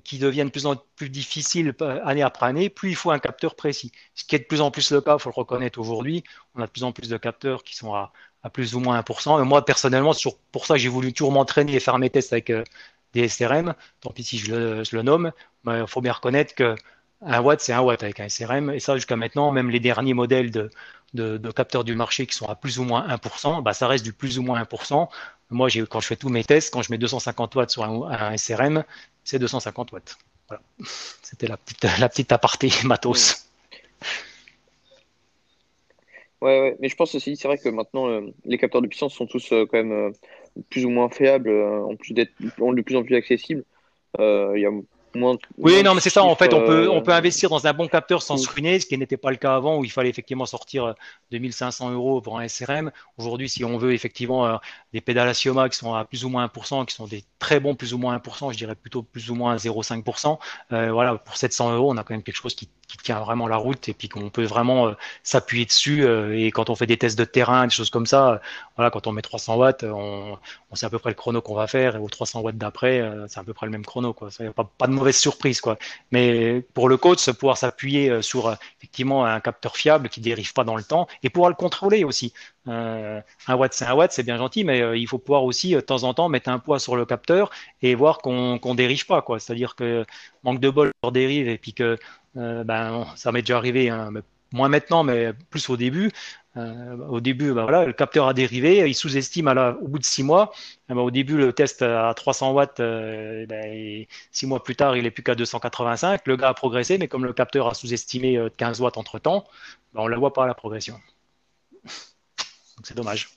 qui devient de plus en plus difficile année après année, plus il faut un capteur précis. Ce qui est de plus en plus le cas, il faut le reconnaître aujourd'hui. On a de plus en plus de capteurs qui sont à, plus ou moins 1%. Et moi, personnellement, pour ça j'ai voulu toujours m'entraîner et faire mes tests avec euh, des SRM. Tant pis si je le, nomme, il faut bien reconnaître que un watt, c'est un watt avec un SRM. Et ça, jusqu'à maintenant, même les derniers modèles de, capteurs du marché qui sont à plus ou moins 1%, bah, ça reste du plus ou moins 1%. Moi, quand je fais tous mes tests, quand je mets 250 watts sur un, SRM, c'est 250 watts. Voilà. C'était la petite, la petite aparté matos. Ouais, ouais, mais je pense aussi, c'est vrai que maintenant, euh, les capteurs de puissance sont tous euh, quand même euh, plus ou moins fiables, en plus d'être de plus en plus accessibles. Il y a oui, non, mais c'est ça. En fait, on peut, on peut investir dans un bon capteur sans se ruiner, ce qui n'était pas le cas avant où il fallait effectivement sortir 2500 euros pour un SRM. Aujourd'hui, si on veut effectivement des pédales Asioma qui sont à plus ou moins 1%, qui sont des très bons plus ou moins 1%, je dirais plutôt plus ou moins 0,5%, voilà, pour 700 euros, on a quand même quelque chose qui qui tient vraiment la route et puis qu'on peut vraiment euh, s'appuyer dessus. Euh, et quand on fait des tests de terrain, des choses comme ça, euh, voilà, quand on met 300 watts, on, on sait à peu près le chrono qu'on va faire et aux 300 watts d'après, c'est à peu près le même chrono. Quoi. Ça, y a pas, pas de mauvaise surprise. Quoi. Mais pour le coach, pouvoir s'appuyer sur effectivement un capteur fiable qui dérive pas dans le temps et pouvoir le contrôler aussi. un watt, c'est un watt, c'est bien gentil, mais il faut pouvoir aussi de temps en temps mettre un poids sur le capteur et voir qu'on qu'on dérive pas. C'est-à-dire que manque de bol, on dérive et puis que euh, ben, ça m'est déjà arrivé, hein, moins maintenant, mais plus au début. Euh, au début, ben, voilà, le capteur a dérivé, il sous-estime au bout de six mois. Eh ben, au début, le test à 300 watts, euh, ben, six mois plus tard, il est plus qu'à 285. Le gars a progressé, mais comme le capteur a sous-estimé 15 watts entre temps, ben, on ne la voit pas la progression. Donc c'est dommage.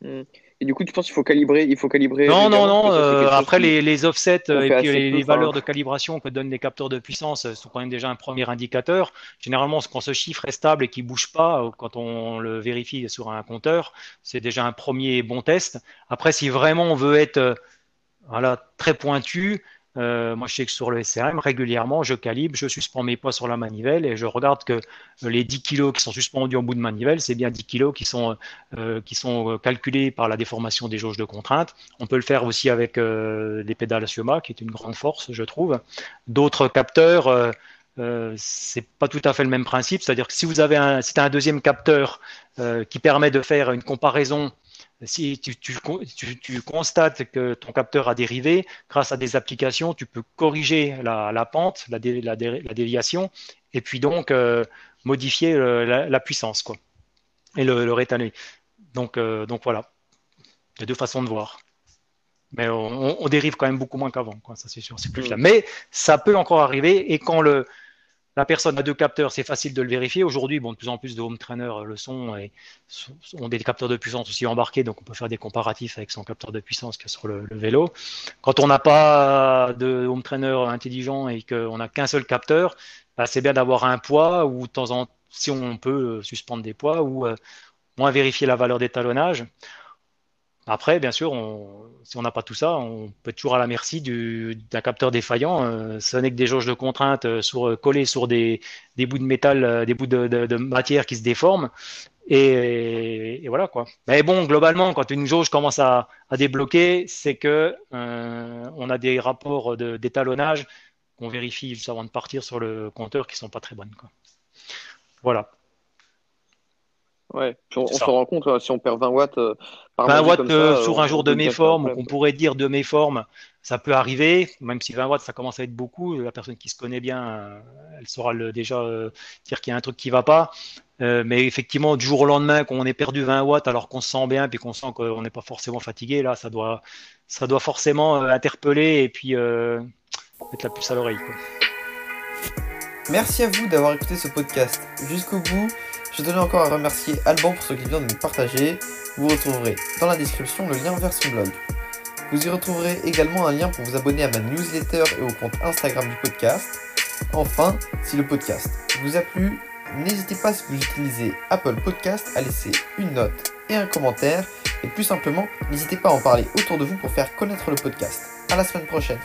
Hmm. Et du coup, tu penses qu'il faut calibrer, il faut calibrer. Non, non, non. Euh, après, les, offsets euh, et puis les, valeurs de calibration que donnent les capteurs de puissance euh, sont quand même déjà un premier indicateur. Généralement, quand ce chiffre est stable et qu'il bouge pas, quand on le vérifie sur un compteur, c'est déjà un premier bon test. Après, si vraiment on veut être voilà, très pointu, euh, moi, je sais que sur le SRM, régulièrement, je calibre, je suspends mes poids sur la manivelle et je regarde que les 10 kg qui sont suspendus au bout de manivelle, c'est bien 10 kg qui sont, euh, qui sont calculés par la déformation des jauges de contrainte. On peut le faire aussi avec euh, des pédales Sioma, qui est une grande force, je trouve. D'autres capteurs, euh, c'est pas tout à fait le même principe. C'est-à-dire que si vous avez un, un deuxième capteur qui permet de faire une comparaison si tu, constates que ton capteur a dérivé, grâce à des applications, tu peux corriger la, pente, la, déviation, et puis donc euh, modifier la, puissance quoi, et le, le. Donc, euh, donc voilà, il y a deux façons de voir. Mais on, dérive quand même beaucoup moins qu'avant, ça c'est sûr, c'est plus là. Mm. Mais ça peut encore arriver, et quand le, la personne a deux capteurs, c'est facile de le vérifier. Aujourd'hui, bon, de plus en plus de home trainers le sont et ont des capteurs de puissance aussi embarqués, donc on peut faire des comparatifs avec son capteur de puissance que sur le, vélo. Quand on n'a pas de home trainer intelligent et qu'on n'a qu'un seul capteur, bah, c'est bien d'avoir un poids ou de temps en si on peut euh, suspendre des poids ou euh, moins vérifier la valeur d'étalonnage. Après, bien sûr, si on n'a pas tout ça, on peut être toujours à la merci d'un capteur défaillant. Euh, ce n'est que des jauges de contrainte euh, euh, collées sur des, bouts de métal, des bouts de, matière qui se déforment. Et, voilà quoi. Mais bon, globalement, quand une jauge commence à, débloquer, c'est que on a des rapports d'étalonnage qu'on vérifie juste avant de partir sur le compteur qui sont pas très bonnes. Voilà. Ouais, on, se rend compte, euh, si on perd 20 watts 20 euh, watts euh, sur un jour de méforme, ou qu'on pourrait dire de méforme, ça peut arriver, même si 20 watts, ça commence à être beaucoup. La personne qui se connaît bien, elle saura le, déjà dire qu'il y a un truc qui va pas. mais effectivement, du jour au lendemain, quand on est perdu 20 watts alors qu'on se sent bien, puis qu'on sent qu'on n'est pas forcément fatigué, là, ça doit, ça doit forcément interpeller et puis mettre la puce à l'oreille. Merci à vous d'avoir écouté ce podcast jusqu'au bout. Je tenais encore à remercier Alban pour ce qu'il vient de nous partager. Vous retrouverez dans la description le lien vers son blog. Vous y retrouverez également un lien pour vous abonner à ma newsletter et au compte Instagram du podcast. Enfin, si le podcast vous a plu, n'hésitez pas si vous utilisez Apple Podcast à laisser une note et un commentaire. Et plus simplement, n'hésitez pas à en parler autour de vous pour faire connaître le podcast. À la semaine prochaine.